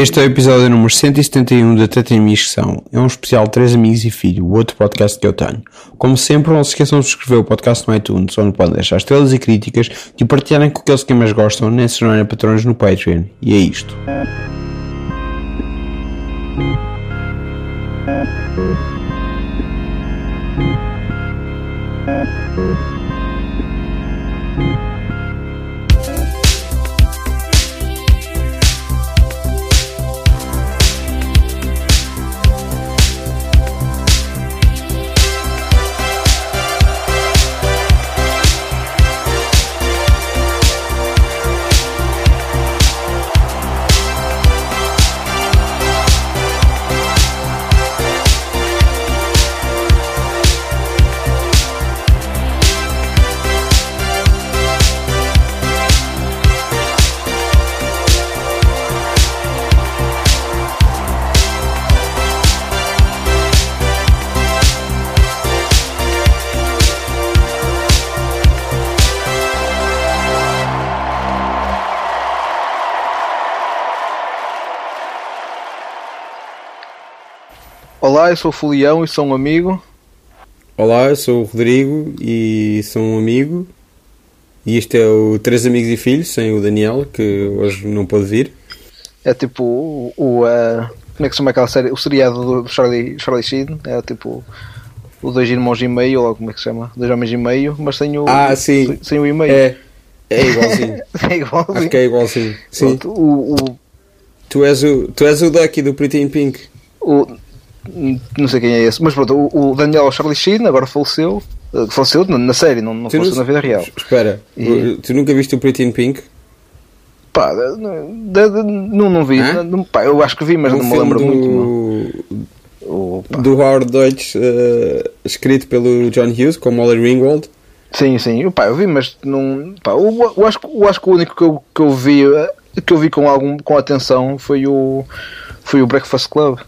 Este é o episódio número 171 da Tetrimissão. É um especial Três Amigos e Filho, o outro podcast que eu tenho. Como sempre, não se esqueçam de subscrever o podcast no iTunes, onde podem deixar estrelas e críticas e partilharem com aqueles que mais gostam, nem se tornarem patrões no Patreon. E é isto. Olá, eu sou o Folião e sou um amigo. Olá, eu sou o Rodrigo e sou um amigo. E este é o Três Amigos e Filhos, sem o Daniel, que hoje não pôde vir. É tipo o. o uh, como é que se chama aquela série? O seriado do Charlie, Charlie Sheen. É tipo o Dois Irmãos e Meio, ou como é que se chama? Dois Homens e Meio, mas sem o, ah, sim. sem, sem o e-mail. É, é igualzinho. é igualzinho. Acho que é igualzinho. Sim. Pronto, o, o, Tu, és o, tu és o Ducky do Pretty in Pink. o, não sei quem é esse, mas pronto, o, o Daniel Charlie Sheen agora faleceu. Uh, Faleceu na, série, não, não faleceu não- na vida real. Espera, E- tu nunca viste o Pretty in Pink? Pá, não, não vi. Não- pá, eu acho que vi, mas um não me lembro do, muito. não. O- pá. do Howard Deutsch, eh, escrito pelo John Hughes, com Molly Ringwald. Sim, sim, eu, pá, eu vi, mas não. Pá, eu, eu acho, que- eu acho que o único que eu, que eu vi eh, que eu vi com algum com atenção foi o foi o Breakfast Club.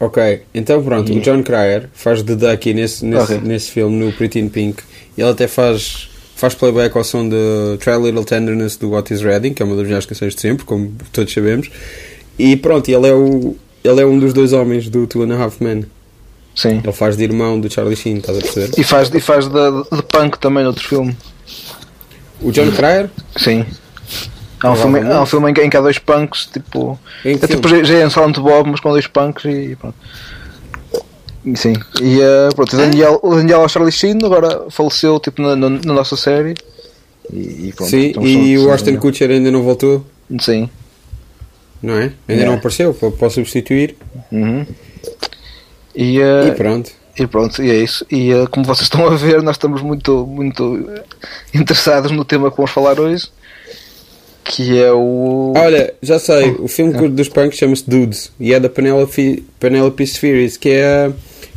Ok, então pronto, E- o John Cryer faz de Ducky nesse, nesse, Ok. nesse filme, no Pretty in Pink. E ele até faz, faz playback ao som de Try a Little Tenderness do What Is Reading, que é uma das melhores canções de sempre, como todos sabemos. E pronto, ele é, o, ele é um dos dois homens do Two and a Half Men. Sim. Ele faz de irmão do Charlie Sheen, estás a perceber? E faz, e faz de, de punk também no outro filme. O John Cryer? Sim. Há um filme, há um filme em, que, em que há dois punks, tipo. Em É tipo é um Silent Bob, mas com dois punks e pronto. Sim. E eh, pronto, o Daniel, o Daniel Charlie Sheen agora faleceu tipo, na, na, na nossa série. E, e pronto, Sim, então e o Ashton Kutcher ainda não voltou, Sim. não é? Ainda Yeah. não apareceu para, substituir. Uhum. E, eh, E pronto. e pronto, e é isso. E eh, como vocês estão a ver, nós estamos muito, muito interessados no tema que vamos falar hoje, que é o. Olha, já sei, o filme Ah. dos punks chama-se Dudes e é da Penelope, Penelope Spheres, que é, a-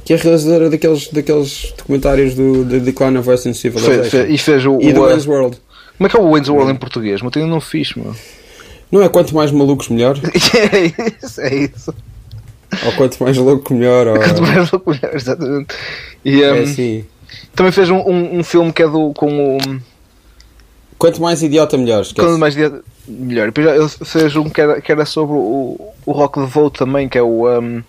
que é realizadora daqueles, daqueles documentários do The Decline of Western Civilization e fez o. e do o, eh, Wayne's World. como é que é o Wayne's World em português? Mas eu não fiz, meu. Não é quanto mais malucos melhor? é isso, é isso. ou quanto mais louco melhor? Ou... Quanto mais louco, melhor, exatamente. E É um, assim. também fez um, um, um filme que é do. com o. Quanto mais idiota melhor, esquece. Quando mais dia, melhor. Depois ele fez um que era, que era sobre o, o Rock the Vote também, que é o. um,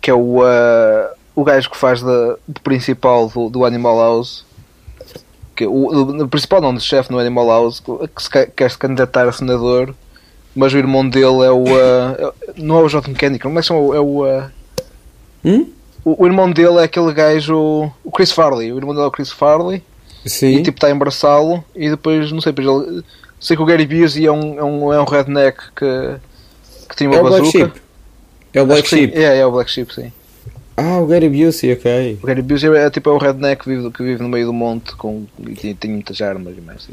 que é o. uh, o gajo que faz de, de principal do, do Animal House. Que, o, o principal não, de chefe no Animal House, que se quer, se candidatar a senador, mas o irmão dele é o. uh, não é o Jonathan Kennedy, como é que se chama? É o. uh, Hum? o, o irmão dele é aquele gajo. O Chris Farley. O irmão dele é o Chris Farley. Sim. E tipo está a embraçá-lo e depois, não sei, depois ele, sei que o Gary Busey é um, é um, é um redneck que, que tinha uma é o Black bazuca. Sheep. É o Acho Black sim. Sheep. É, é o Black Sheep, sim. Ah, o Gary Busey, ok. O Gary Busey é tipo é um redneck que vive, que vive no meio do monte com, e tem, tem muitas armas e mais.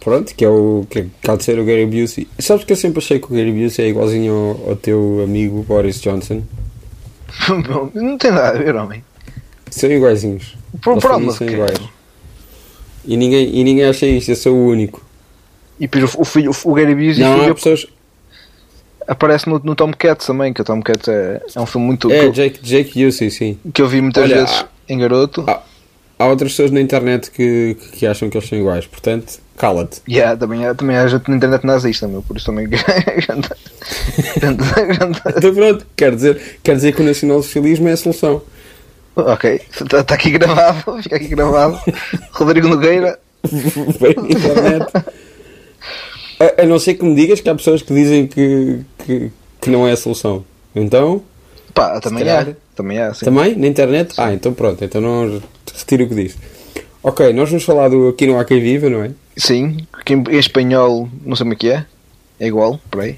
Pronto, que é o que cá de ser o Gary Busey. Sabes que eu sempre achei que o Gary Busey é igualzinho ao, ao teu amigo Boris Johnson? Bom, não tem nada a ver, homem. São iguaizinhos. Por, por alma são iguais. E ninguém, e ninguém acha isto, eu sou o único. E depois o, filho, o Gary Busey Não, filho, pessoas. aparece no, no Tom Cats também, que o Tom Cats é, é um filme muito É, Jake, Jake Busey, sim. que eu vi muitas Olha, vezes há- em garoto. há- há outras pessoas na internet que, que acham que eles são iguais, portanto, cala-te. Yeah, também, há- também há gente na internet nazista, meu, por isso também. Então pronto, quer dizer, quer dizer que o nacional-socialismo é a solução. Ok, está tá aqui gravado, fica aqui gravado. Rodrigo Nogueira, internet. A, a não ser que me digas que há pessoas que dizem que, que, que não é a solução. Então, pá, também há. Também há, sim. também na internet? Ah, então pronto, então não retiro o que disse. Ok, nós vamos falar do Aqui Não Há Quem Viva, não é? Sim, que em, espanhol, não sei como é que é. É igual, por aí.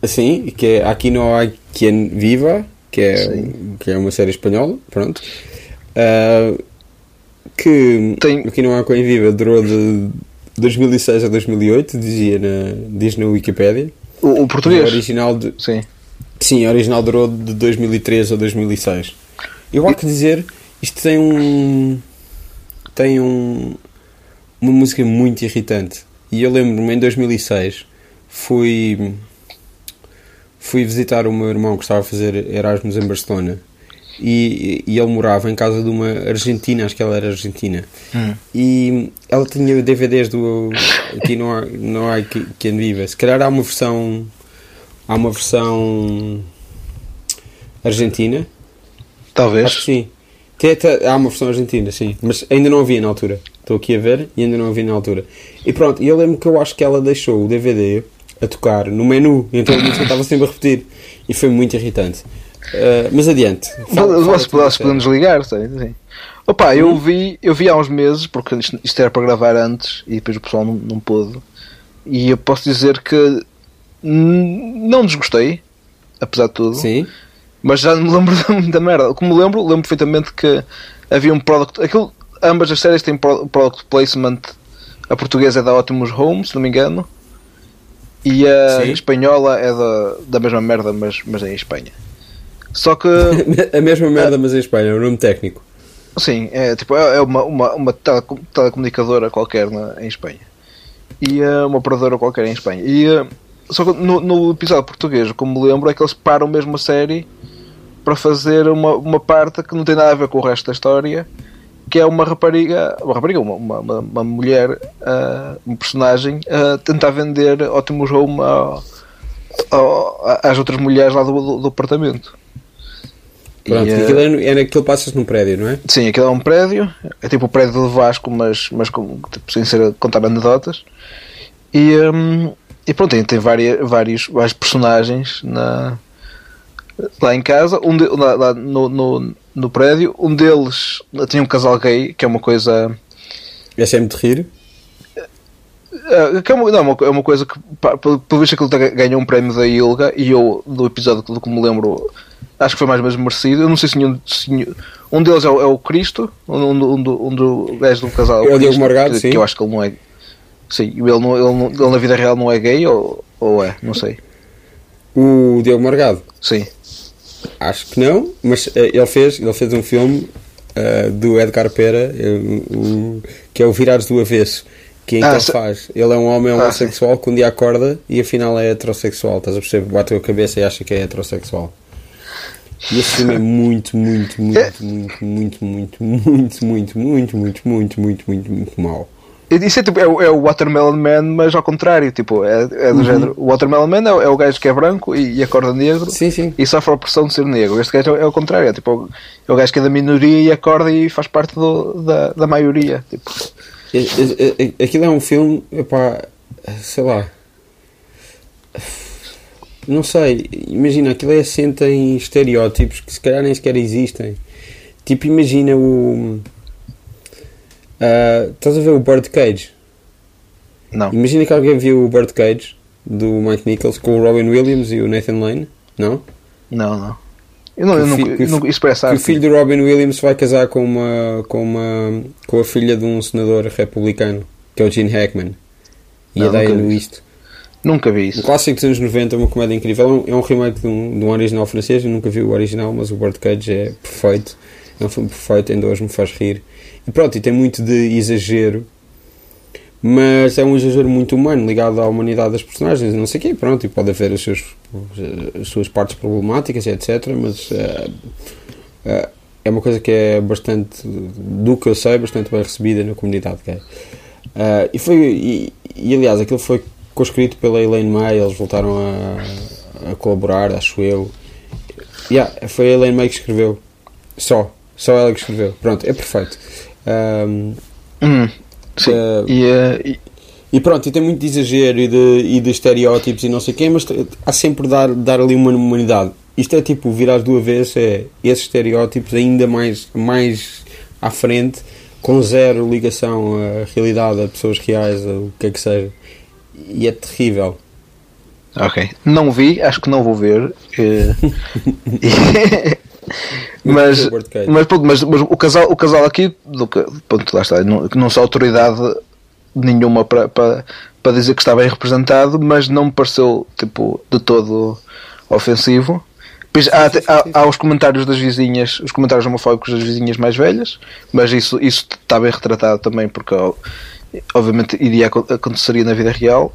Assim, que é Aqui Não Há Quem Viva, que é, Sim. que é uma série espanhola, pronto. Ah, que Tem- Aqui Não Há Quem Viva durou de 2006 a 2008, dizia na, diz na Wikipédia. O, o O português? original de, Sim. Sim, a original durou de 2003 a 2006. Eu há que dizer, isto tem um. tem um. uma música muito irritante. E eu lembro-me em 2006 fui. Fui visitar o meu irmão que estava a fazer Erasmus em Barcelona. E, e ele morava em casa de uma argentina, acho que ela era argentina. Hum. E ela tinha DVDs do. Aqui não há que- quem viva. Se calhar há uma versão. Há uma versão. Argentina. Talvez. Acho que sim. Tem até- há uma versão argentina, sim. Mas ainda não havia na altura. Estou aqui a ver e ainda não havia na altura. E pronto, e eu lembro que eu acho que ela deixou o DVD a tocar no menu. Então a música estava sempre a repetir. E foi muito irritante. Uh, mas adiante. Fala- fala da série. podemos ligar, sei, sim. Opa, eu vi, eu vi há uns meses, porque isto, isto era para gravar antes e depois o pessoal não, não pôde. E eu posso dizer que não desgostei, apesar de tudo. Sim. Mas já me lembro muita merda. Como me lembro, lembro perfeitamente que havia um product. Aquilo, ambas as séries têm pro- product placement. A portuguesa é da Optimus Home, se não me engano. E a Sim. espanhola é da, da mesma merda, mas, mas é em Espanha. Só que. a mesma merda, mas em Espanha, é o nome técnico. Sim, é tipo é é uma, uma, uma telecom- telecomunicadora qualquer na, em Espanha. E é uma operadora qualquer em Espanha. E eh, só que no, no episódio português, como me lembro, é que eles param mesmo a série para fazer uma, uma parte que não tem nada a ver com o resto da história, que é uma rapariga, uma rapariga, uma, uma, uma, mulher, ah, um personagem, a tentar vender Optimus Home a- a- às outras mulheres lá do, do, do apartamento. Pronto, E, eh, aquilo é, é naquilo passas num prédio, não é? Sim, aquilo é um prédio, é tipo o prédio do Vasco, mas, mas com, tipo, sem ser contar anedotas. E, hum, e pronto, tem, tem várias, vários, vários personagens na, lá em casa, um de, lá, lá no, no, no prédio. Um deles tinha um casal gay, que é uma coisa. É sempre de rir. é uma, não, é uma, é coisa que, pelo visto, aquilo ganhou um prémio da Ilga. E eu, do episódio do que me lembro, acho que foi mais ou menos merecido. Eu não sei se nenhum. se um deles é o, é o Cristo, um, um, um, do- um do gajo do casal. É o Cristo, Morgado, que, sim. que eu acho que ele não é. Sim, ele, não, ele, não- ele na vida real não é gay ou, ou é, não sei. O Diogo Margado. Sim. Acho que não, mas eh, ele fez, ele fez um filme eh, do Edgar Pera, eh, o- que é o Virados do Avesso, que é Ah, ele se- faz. Ele é um homem Ah, homossexual que um dia acorda e afinal é heterossexual. Estás a perceber? Bate a cabeça e acha que é heterossexual. E esse filme é muito, muito, muito, muito, muito, muito, muito, muito, muito, muito, muito, muito, muito, muito mau. Isso é, tipo, é, o- é o Watermelon Man, mas ao contrário, tipo, é, é Uhum. do género. O Watermelon Man é, o- é o gajo que é branco e, e acorda negro Sim, sim. e sofre a opressão de ser negro. Este gajo é, o contrário, é, tipo, é o gajo que é da minoria e acorda e faz parte do- da, da maioria. Tipo, Aquilo é um filme, epá, sei lá. Não sei, imagina, aquilo é assenta em estereótipos que se calhar nem sequer existem. Tipo, imagina o. ah, estás a ver o Birdcage? não. Imagina que alguém viu o Birdcage do Mike Nichols com o Robin Williams e o Nathan Lane, não? Não, não. Eu não, eu o não, eu que o não- parece Que o filho do Robin Williams vai casar com uma, com uma com a filha de um senador republicano, que é o Gene Hackman. E a nunca vi Wist. Nunca vi Um isso. clássico dos anos 90, uma comédia incrível. É um, é um remake de um, de um original francês. Eu nunca vi o original, mas o Birdcage é perfeito. É um filme perfeito, ainda hoje me faz rir. Pronto, e tem muito de exagero, mas é um exagero muito humano, ligado à humanidade das personagens. Não sei o quê, pronto, e pode haver os seus, as suas partes problemáticas, etc. Mas eh, eh, é uma coisa que é bastante, do que eu sei, bastante bem recebida na comunidade gay. Uh, e, foi, e, e, aliás, aquilo foi conscrito pela Elaine May, eles voltaram a, a colaborar, acho eu. Yeah, foi a Elaine May que escreveu. Só. Só ela que escreveu. Pronto, é perfeito. Um, hum, sim. Uh, e, uh, e, e, pronto, e tem muito de exagero e de, e de estereótipos e não sei o quê, mas há sempre dar, dar ali uma humanidade. Isto é tipo, virar do avesso, é esses estereótipos ainda mais, mais à frente, com zero ligação à realidade, a pessoas reais, a o que é que seja. E é terrível. Ok. Não vi, acho que não vou ver. Eh, mas, mas, mas, mas, o, casal, o casal aqui, do, ponto, lá está, não, não sou autoridade nenhuma para, para, para dizer que está bem representado, mas não me pareceu tipo, de todo ofensivo. Pois há, há, há, os comentários das vizinhas, os comentários homofóbicos das vizinhas mais velhas, mas isso, isso está bem retratado também porque obviamente iria aconteceria na vida real.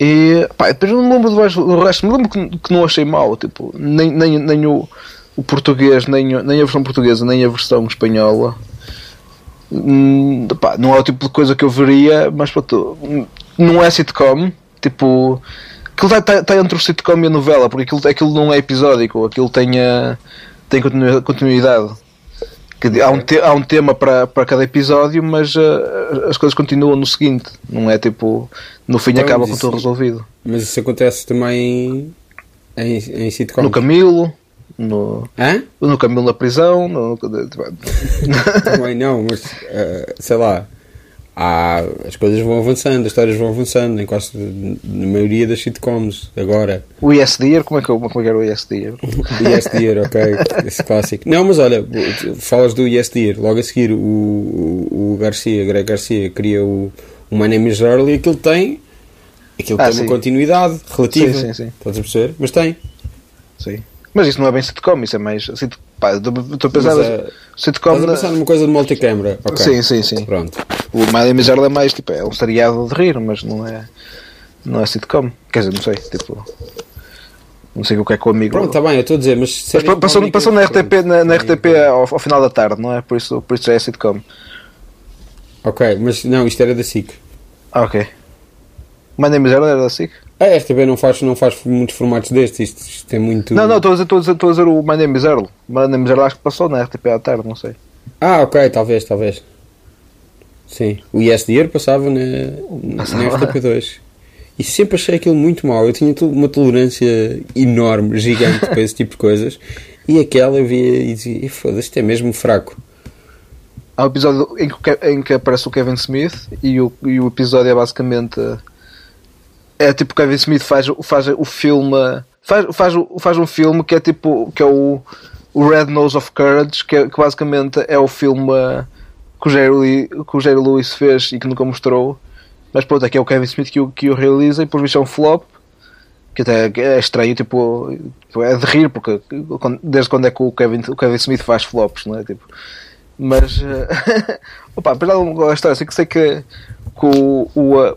E pá, depois não me lembro do, do resto, me lembro que, que, não achei mal, tipo, nem, nem, nem o, o português, nem, nem a versão portuguesa, nem a versão espanhola. Hum, pá, não é o tipo de coisa que eu veria, mas pronto, não é sitcom, tipo Aquilo está, está, está entre o sitcom e a novela, porque aquilo, aquilo não é episódico, aquilo tem, a, tem continuidade. Há um, te, há um tema para, para cada episódio, mas uh, as coisas continuam no seguinte, não é tipo no fim então, acaba com tudo resolvido. Mas isso acontece também em, em sitcom? No Camilo, no, Hã? no Camilo na prisão. No, também não, mas uh, sei lá há, as coisas vão avançando, as histórias vão avançando, em quase na maioria das sitcoms agora. O ISDR, como é que, como é que era o ISDR? o ISDR, ok, esse clássico. Não, mas olha, falas do ISDR, logo a seguir o, o, o Garcia, Greg Garcia, cria o, o My Name is Early, aquilo tem, aquilo ah, tem sim. uma continuidade relativa, sim, sim, sim. estás a perceber? Mas tem. Sim. Mas isso não é bem sitcom, isso é mais. Pá, estou a pensar. Mas, uh, sitcom. Estás a pensar numa coisa de multicâmara. Okay. Sim, sim, sim. Pronto. O My Name é mais, tipo, é um seriado de rir, mas não é. Não é sitcom. Quer dizer, não sei, tipo. Não sei o que é que o amigo. Pronto, está bem, eu estou a dizer, mas. mas passou, passou na RTP, na, na RTP ao, ao, final da tarde, não é? Por isso, por isso já é sitcom. Ok, mas não, isto era da SIC. Ah, ok. Name is era da SIC? A RTB não faz, não faz muitos formatos destes, isto, isto é muito. Não, não, estou a dizer, estou a dizer, estou a dizer o My Name is Earl. My Name is Earl acho que passou na RTP à tarde, não sei. Ah, ok, talvez, talvez. Sim, o ISDR passava na, passava. na RTP2. E sempre achei aquilo muito mau. Eu tinha uma tolerância enorme, gigante para esse tipo de coisas. E aquela eu via e dizia: foda-se, isto é mesmo fraco. Há um episódio em que, em que aparece o Kevin Smith e o, e o episódio é basicamente é tipo Kevin Smith faz, faz o filme faz, faz, faz um filme que é tipo que é o, o Red Nose of Courage que, é, que basicamente é o filme que o, Jerry, que o Jerry Lewis fez e que nunca mostrou mas pronto, aqui é o Kevin Smith que o, que o realiza e por visto é um flop que até é estranho, tipo, é de rir, porque desde quando é que o Kevin, o Kevin Smith faz flops, não é? Tipo, mas, opa, apesar de história, sei que sei que, que o, o,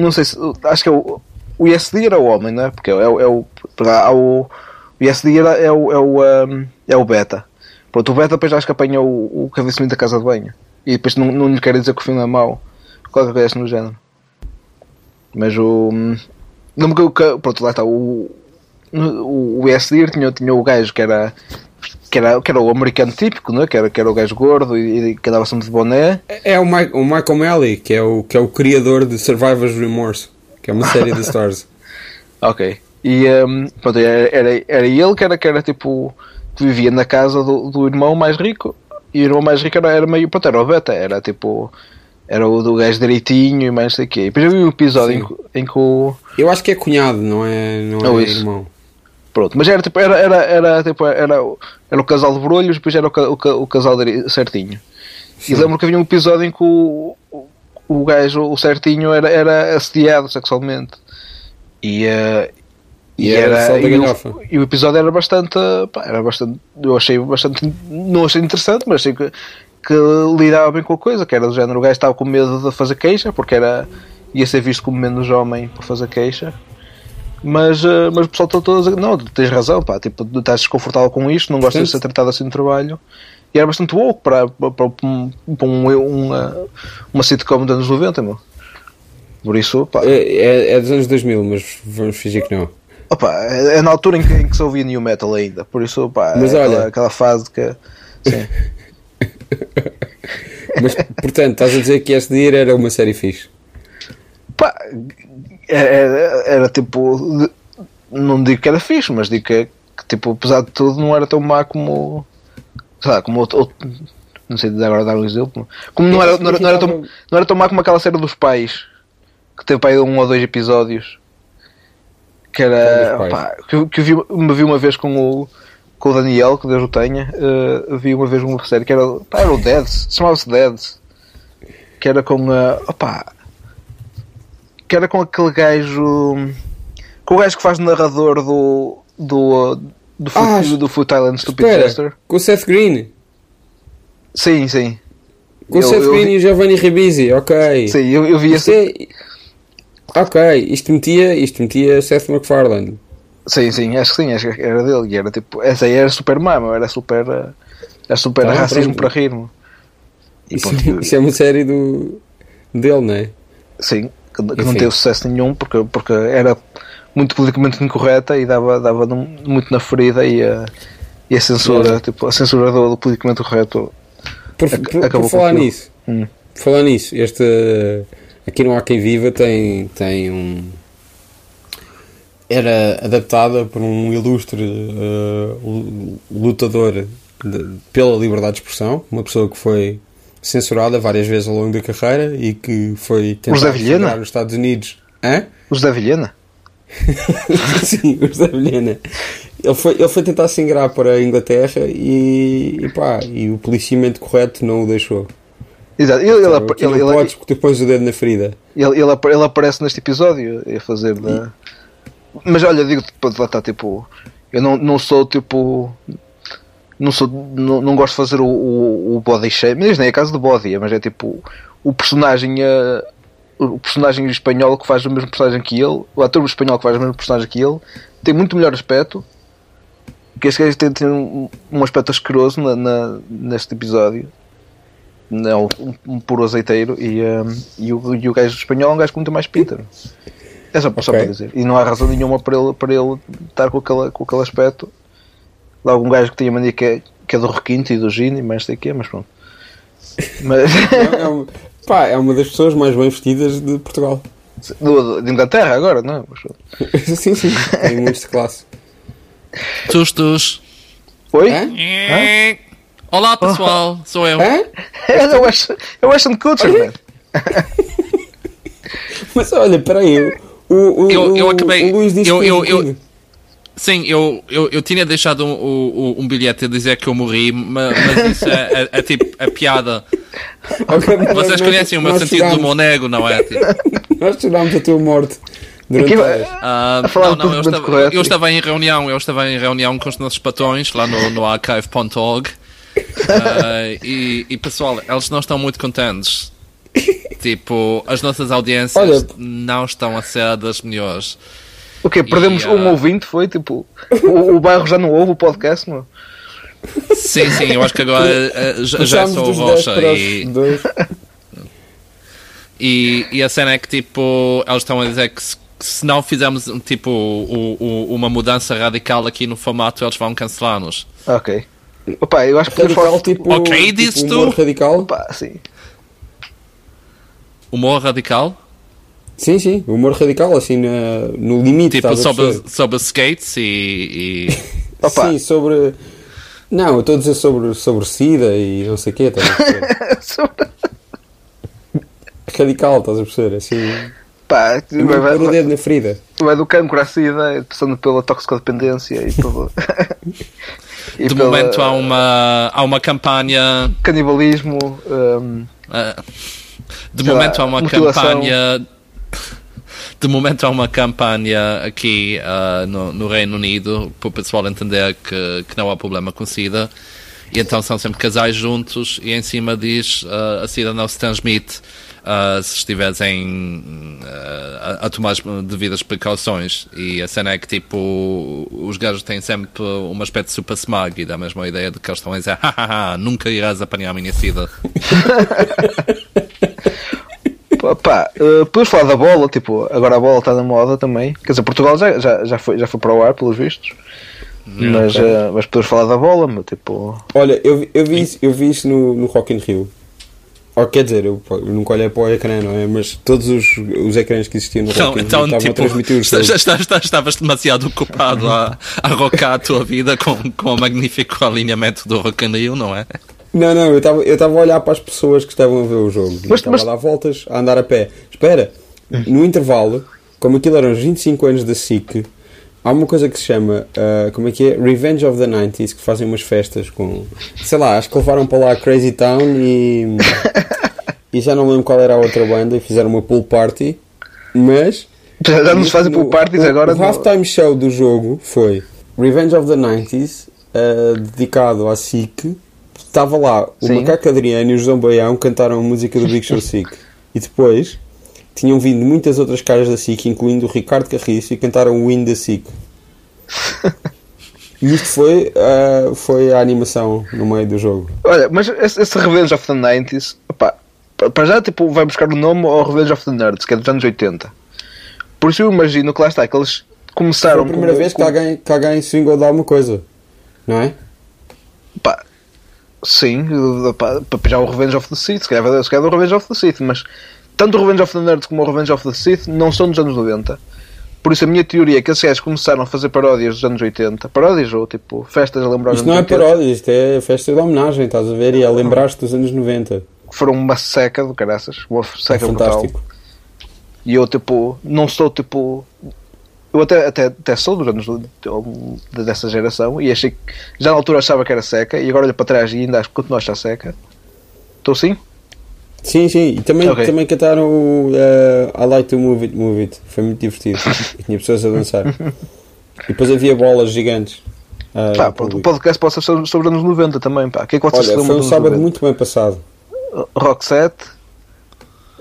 não sei se. Acho que é o. O ISD era o homem, não é? Porque é, é, é o. Há o, o ISD era, é, o, é, o, um, é o beta. Pronto, o beta depois acho que apanha o, o Smith da casa de banho. E depois não, não lhe quero dizer que o filme é mau. Qualquer coisa assim no género. Mas o. Não me Pronto, lá está. O, o, o ISD tinha, tinha o gajo que era que era, que era o americano típico, não é? que, era, que era o gajo gordo e, e que andava sempre de boné. É, é o, Mike, o Michael Malley, que é o, que é o criador de Survivor's Remorse, que é uma série de Stars. ok. E um, pronto, era, era, era ele que era, que era tipo que vivia na casa do, do irmão mais rico e o irmão mais rico era, era meio pronto, era o beta, era tipo era o do gajo direitinho e mais sei o quê. E depois eu vi um episódio em que, em que, o. Eu acho que é cunhado, não é, não é irmão. Pronto, mas era tipo, era, era, era, tipo, era, era o casal de brolhos, depois era o, o, o casal certinho. Sim. E lembro que havia um episódio em que o, o, o gajo, o certinho, era, era assediado sexualmente. E, uh, e, e era, e, o, e o episódio era bastante, pá, era bastante, eu achei bastante, não achei interessante, mas achei que, que lidava bem com a coisa, que era do género, o gajo estava com medo de fazer queixa, porque era, ia ser visto como menos homem por fazer queixa Mas, uh, mas o pessoal está todo a dizer, não, tens razão, pá, tipo, estás desconfortável com isto, não gostas de ser tratado assim no trabalho. E era bastante bom para, para, para, um, para um, uma, uma sitcom dos anos 90, meu. Por isso, pá. É, é, é dos anos 2000, mas vamos fingir que não. Opa, é, é na altura em que, em que se ouvia New Metal ainda, por isso, pá, mas é olha, aquela, aquela fase que. Sim. mas, portanto, estás a dizer que este dia era uma série fixe? Pá, era, era tipo. Não digo que era fixe, mas digo que, que, tipo, apesar de tudo, não era tão má como. Sei lá, como outro. outro não sei agora dar um exemplo. Como não era, não, era, não, era tão, não era tão má como aquela série dos pais, que teve para aí um ou dois episódios. Que era. Pá, que, que vi, me vi uma vez com o, com o Daniel, que Deus o tenha. Uh, vi uma vez uma série que era. Pá, era o Deads, chamava-se Deads. Que era com. Uh, opá, que era com aquele gajo. Com o gajo que faz narrador do. do. do, Ah, do, do Foot Island Stupid Chester. com o Seth Green. Sim, sim. Com o Eu- Seth eu Green vi- e o Giovanni Ribisi, ok. Sim, eu, eu vi Isto esse. é... Ok, isto metia, isto metia Seth MacFarlane. Sim, sim, acho que sim, acho que era dele. E era tipo. Essa aí era super mama, era super. uh, Era super Tá, racismo pronto. para rir. meu. E Isso, pronto, isso é uma série do... dele, não é? Sim, que, que não teve sucesso nenhum porque, porque era muito politicamente incorreta e dava, dava muito na ferida e a, e a censura, Yeah. tipo, a censura do, do politicamente correto. Por, Ac- por- por acabou com falar nisso, Hum. por falar nisso, este aqui no Há Quem Viva tem, tem um era adaptada por um ilustre uh, lutador de- pela liberdade de expressão, uma pessoa que foi censurada várias vezes ao longo da carreira e que foi Vilhena? chegar nos Estados Unidos. Hã? O José Vilhena? Sim, o José Vilhena. Ele foi, ele foi tentar se ingrar para a Inglaterra e, e pá, e o policiamento correto não o deixou. Exato, ele, ele, ele, não ele, podes porque tu pões o dedo na ferida. ele, ele, ele aparece neste episódio a fazer da. Mas olha, digo-te, lá estar tipo. Eu não, não sou tipo. Não, sou, não, não gosto de fazer o, o, o body shape, mas nem é caso de body, mas é tipo o personagem eh, o personagem espanhol que faz o mesmo personagem que ele, o ator espanhol que faz o mesmo personagem que ele, tem muito melhor aspecto. Que este gajo tem, tem um, um aspecto asqueroso na, na- neste episódio. Não, um, um puro azeiteiro e, um, e, o, e o gajo espanhol é um gajo com muito mais pinta. É só, só Ok. para dizer. E não há razão nenhuma para ele, para ele estar com aquele, com aquele aspecto. Logo um gajo que tem a mania que é, que é do requinte e do gin e mais sei o que mas pronto. Mas, É, é, uma- pá, é uma das pessoas mais bem vestidas de Portugal. do, de Inglaterra agora, não é? Mas sim, sim, tem muitos de classe. Tustos. Oi? Hã? Olá pessoal, sou eu. Hã? É o Ashton, é o Ashton Kutcher, Olha. Mas olha, peraí, o, o, Eu- eu acabei- o Luís disse eu- que eu- eu- tinha. Sim, eu, eu, eu tinha deixado um, um, um bilhete a dizer que eu morri, ma- mas, isso é, é- é tipo a piada. Ok, mas Vocês conhecem o meu nós sentido do negro, não é? Tipo, Nós chorámos a tua morte durante Aqui- A falar não, não, eu estava, eu estava em reunião, eu estava em reunião com os nossos patrões lá no, no archive.org Ah, e, e pessoal, eles não estão muito contentes. Tipo, as nossas audiências Olha- não estão a ser das melhores. O quê? Perdemos E, um ah, ouvinte, foi? Tipo, o, o bairro já não ouve o podcast, meu? Sim, sim, eu acho que agora eh, já, já sou o dos 10 Rocha e, dois. e, e a cena é que tipo, eles estão a dizer que se, que se não fizermos tipo o- o- uma mudança radical aqui no formato, eles vão cancelar-nos. Ok. Opa, eu acho que Radical, falar. tipo, Ok, tipo humor tu? radical. Opa, sim. Humor radical? Sim, sim, humor radical, assim, na- no limite. Tipo, sobre, sobre skates e. e- Opa. Sim, sobre. Não, eu estou a dizer sobre, sobre SIDA e não sei o quê, estás a perceber? Radical, estás a perceber? Assim, Pá, é vai, vai, pôr o dedo na ferida. vai do cancro à sida, passando pela toxicodependência e pelo. e de pela momento há uma, há uma campanha. Canibalismo. hum, ah, de momento lá, há uma mutilação. campanha. De momento há uma campanha aqui ah, no, no Reino Unido para o pessoal entender que, que não há problema com SIDA. E então são sempre casais juntos e em cima diz ah, a SIDA não se transmite uh, se estiveres em, uh, a, a, tomar as devidas precauções. E a cena é que, tipo, os gajos têm sempre uma aspecto super smug e dá mesmo a ideia de que eles estão a dizer: nunca irás apanhar a minha sida. Pá, uh, depois falar da bola, tipo, agora a bola está na moda também. Quer dizer, Portugal já, já, já, foi, já foi para o ar, pelos vistos. mas, uh, mas podemos falar da bola, meu, tipo. Olha, eu, eu, vi, isso, eu vi isso no, no Rock in Rio. Ou quer dizer, eu, eu nunca olhei para o ecrã, não é? Mas todos os, os ecrãs que existiam no então, Rock in então, Rio estavam tipo, a transmitir os já, já, já, Estavas demasiado ocupado a, a rocar a tua vida com, com o magnífico alinhamento do Rock in Rio, não é? Não, não, eu estava eu a olhar para as pessoas que estavam a ver o jogo. Mas, estava mas... a dar voltas, a andar a pé. Espera, no intervalo, como aquilo eram os 25 anos da SIC, há uma coisa que se chama, uh, como é que é? Revenge of the 90s, que fazem umas festas com, sei lá, acho que levaram para lá Crazy Town e, e já não lembro qual era a outra banda e fizeram uma pool party, mas... Já nos fazem pool parties o, agora? O halftime show do jogo foi Revenge of the 90s, uh, dedicado à SIC, estava lá o Sim. Macaco Adriano e o João Baião cantaram a música do Big Show SIC. E depois tinham vindo muitas outras caras da SIC, incluindo o Ricardo Carriço, e cantaram o Win da SIC. E isto foi, uh, foi a animação no meio do jogo. Olha, mas esse, esse Revenge of the 90s, opa, para já tipo, vai buscar o nome ao Revenge of the Nerds, que é dos anos 80. Por isso eu imagino que lá está, que eles começaram. Foi a primeira com, vez com... que alguém, que alguém swingou de alguma coisa, não é? Pá, sim, para já o Revenge of the Sith, se calhar, se calhar o Revenge of the Sith, mas tanto o Revenge of the Nerds como o Revenge of the Sith não são dos anos 90. Por isso a minha teoria é que esses gajos começaram a fazer paródias dos anos 80. Paródias ou tipo festas a lembrar Isto não é paródia, isto é festa de homenagem, estás a ver? E a lembrar-te dos anos 90. Foram uma seca do caraças, uma seca é fantástico. Brutal. E eu tipo, não sou tipo. Eu até, até, até sou dos anos dessa geração e achei que já na altura achava que era seca e agora olho para trás e ainda acho que continuo a achar seca. Estou sim? Sim, sim, e também, okay. também cantaram o uh, I Like to Move It, Move It. Foi muito divertido. tinha pessoas a dançar. E depois havia bolas gigantes. Uh, pá, o podcast pode ser sobre, sobre anos 90 também. Pá. Que é que Olha, foi um sábado 90? muito bem passado. Rock set.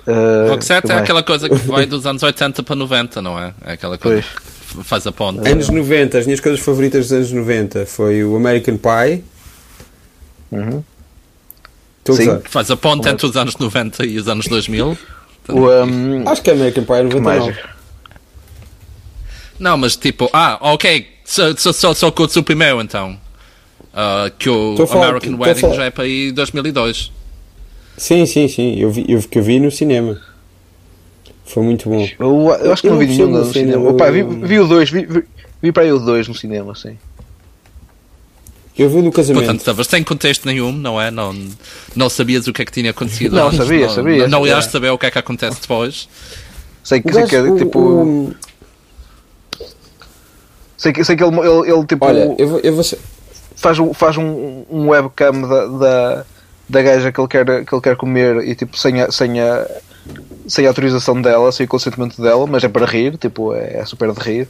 Uh, Rock set é aquela coisa que vai dos anos 80 para 90, não é? É aquela coisa pois. que faz a ponte. Anos 90, as minhas coisas favoritas dos anos 90 foi o American Pie. Uhum. Sim. Faz a ponte entre os anos 90 e os anos 2000. O, um... Acho que é American Pie 99. Não, mas tipo, ah, ok, só, só, só, só curto o primeiro então. Uh, que o American Wedding já é para aí 2002. Sim, sim, sim. Eu vi, eu, que eu vi no cinema. Foi muito bom. Eu, eu acho que eu não vi nenhum no cinema. cinema. Opa, vi, vi o 2, vi, vi, vi para aí o 2 no cinema, sim. Eu vi no casamento. Portanto, estavas sem contexto nenhum, não é? Não, não sabias o que é que tinha acontecido Não, antes, sabia, não, sabia. Não, não ias saber o que é que acontece depois. Sei que, sei que é tipo. O... Sei que, sei que ele, ele, ele tipo. Olha, eu vou, eu vou... Faz, um, faz um, um webcam da, da, da gaja que ele, quer, que ele quer comer e tipo sem a, sem a, sem a autorização dela, sem o consentimento dela, mas é para rir, tipo, é, é super de rir.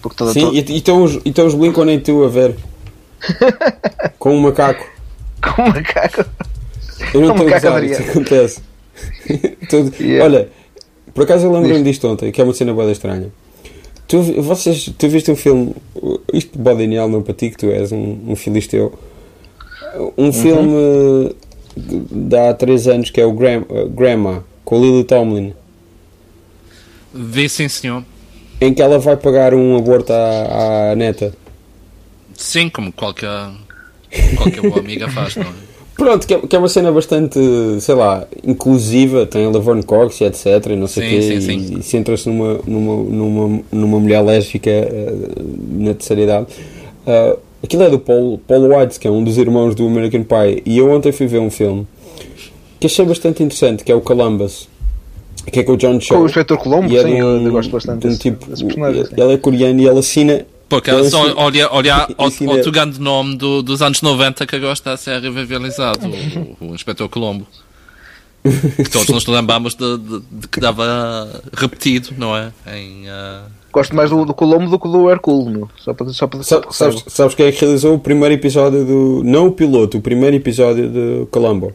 Porque toda, Sim, toda... e estão os, então os Blink-182 a ver. Com um macaco. Com um macaco. Eu não estou a usar, isso acontece. Tudo. Yeah. Olha, por acaso eu lembro-me disto ontem, que é uma cena boa estranha. Tu, vocês, tu viste um filme, isto bode genial não para ti, que tu és um, um filisteu. Um uhum. filme de há 3 anos que é o Gram, Grandma, com Lily Tomlin. Vi sim, senhor. Em que ela vai pagar um aborto à, à neta. Sim, como qualquer, qualquer boa amiga faz, não é? Pronto, que é, que é, uma cena bastante, sei lá, inclusiva, tem a Laverne Cox e etc, e não sei o quê, sim, sim. e, centra-se numa, numa, numa, numa mulher lésbica uh, na terceira idade. Uh, aquilo é do Paul, Paul White, que é um dos irmãos do American Pie, e eu ontem fui ver um filme que achei bastante interessante, que é o Columbus, que é com o John Cho. Com o Inspector Colombo, é sim, um, eu gosto bastante de um tipo, desse personagem. Ele é coreano e ele assina porque então, só olha, olha outro grande nome do, dos anos 90 que agora está a ser revitalizado, o, o Inspetor Colombo. Todos nos lembramos de, de, de, que dava repetido, não é? Em, uh... Gosto mais do, do Colombo do que do Hercule, meu. Só para, só para, Sa sabes, sabes quem é que realizou o primeiro episódio do. Não o piloto, o primeiro episódio de Colombo?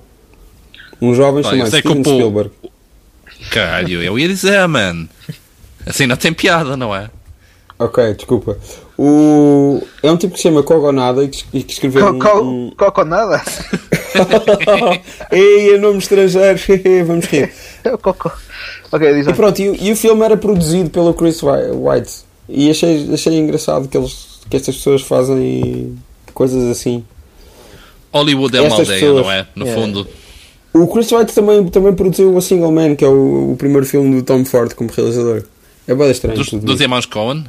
Um jovem Bem, chamado Steven Spielberg. Caralho, eu ia dizer, man. Assim não tem piada, não é? Ok, desculpa. O... É um tipo que se chama Cogonada e que, e que escreveu Co um... co um... Coconada? Ei, é nome estrangeiro, vamos rir. Coco. Ok, diz E pronto, e, o- e o filme era produzido pelo Chris White. E achei, achei engraçado que, eles, que estas pessoas fazem coisas assim. Hollywood é uma Estas aldeia, pessoas- não é? No Yeah. fundo. O Chris White também, também produziu o A Single Man, que é o, o primeiro filme do Tom Ford como realizador. É bem estranho. Dos, dos irmãos Cohen.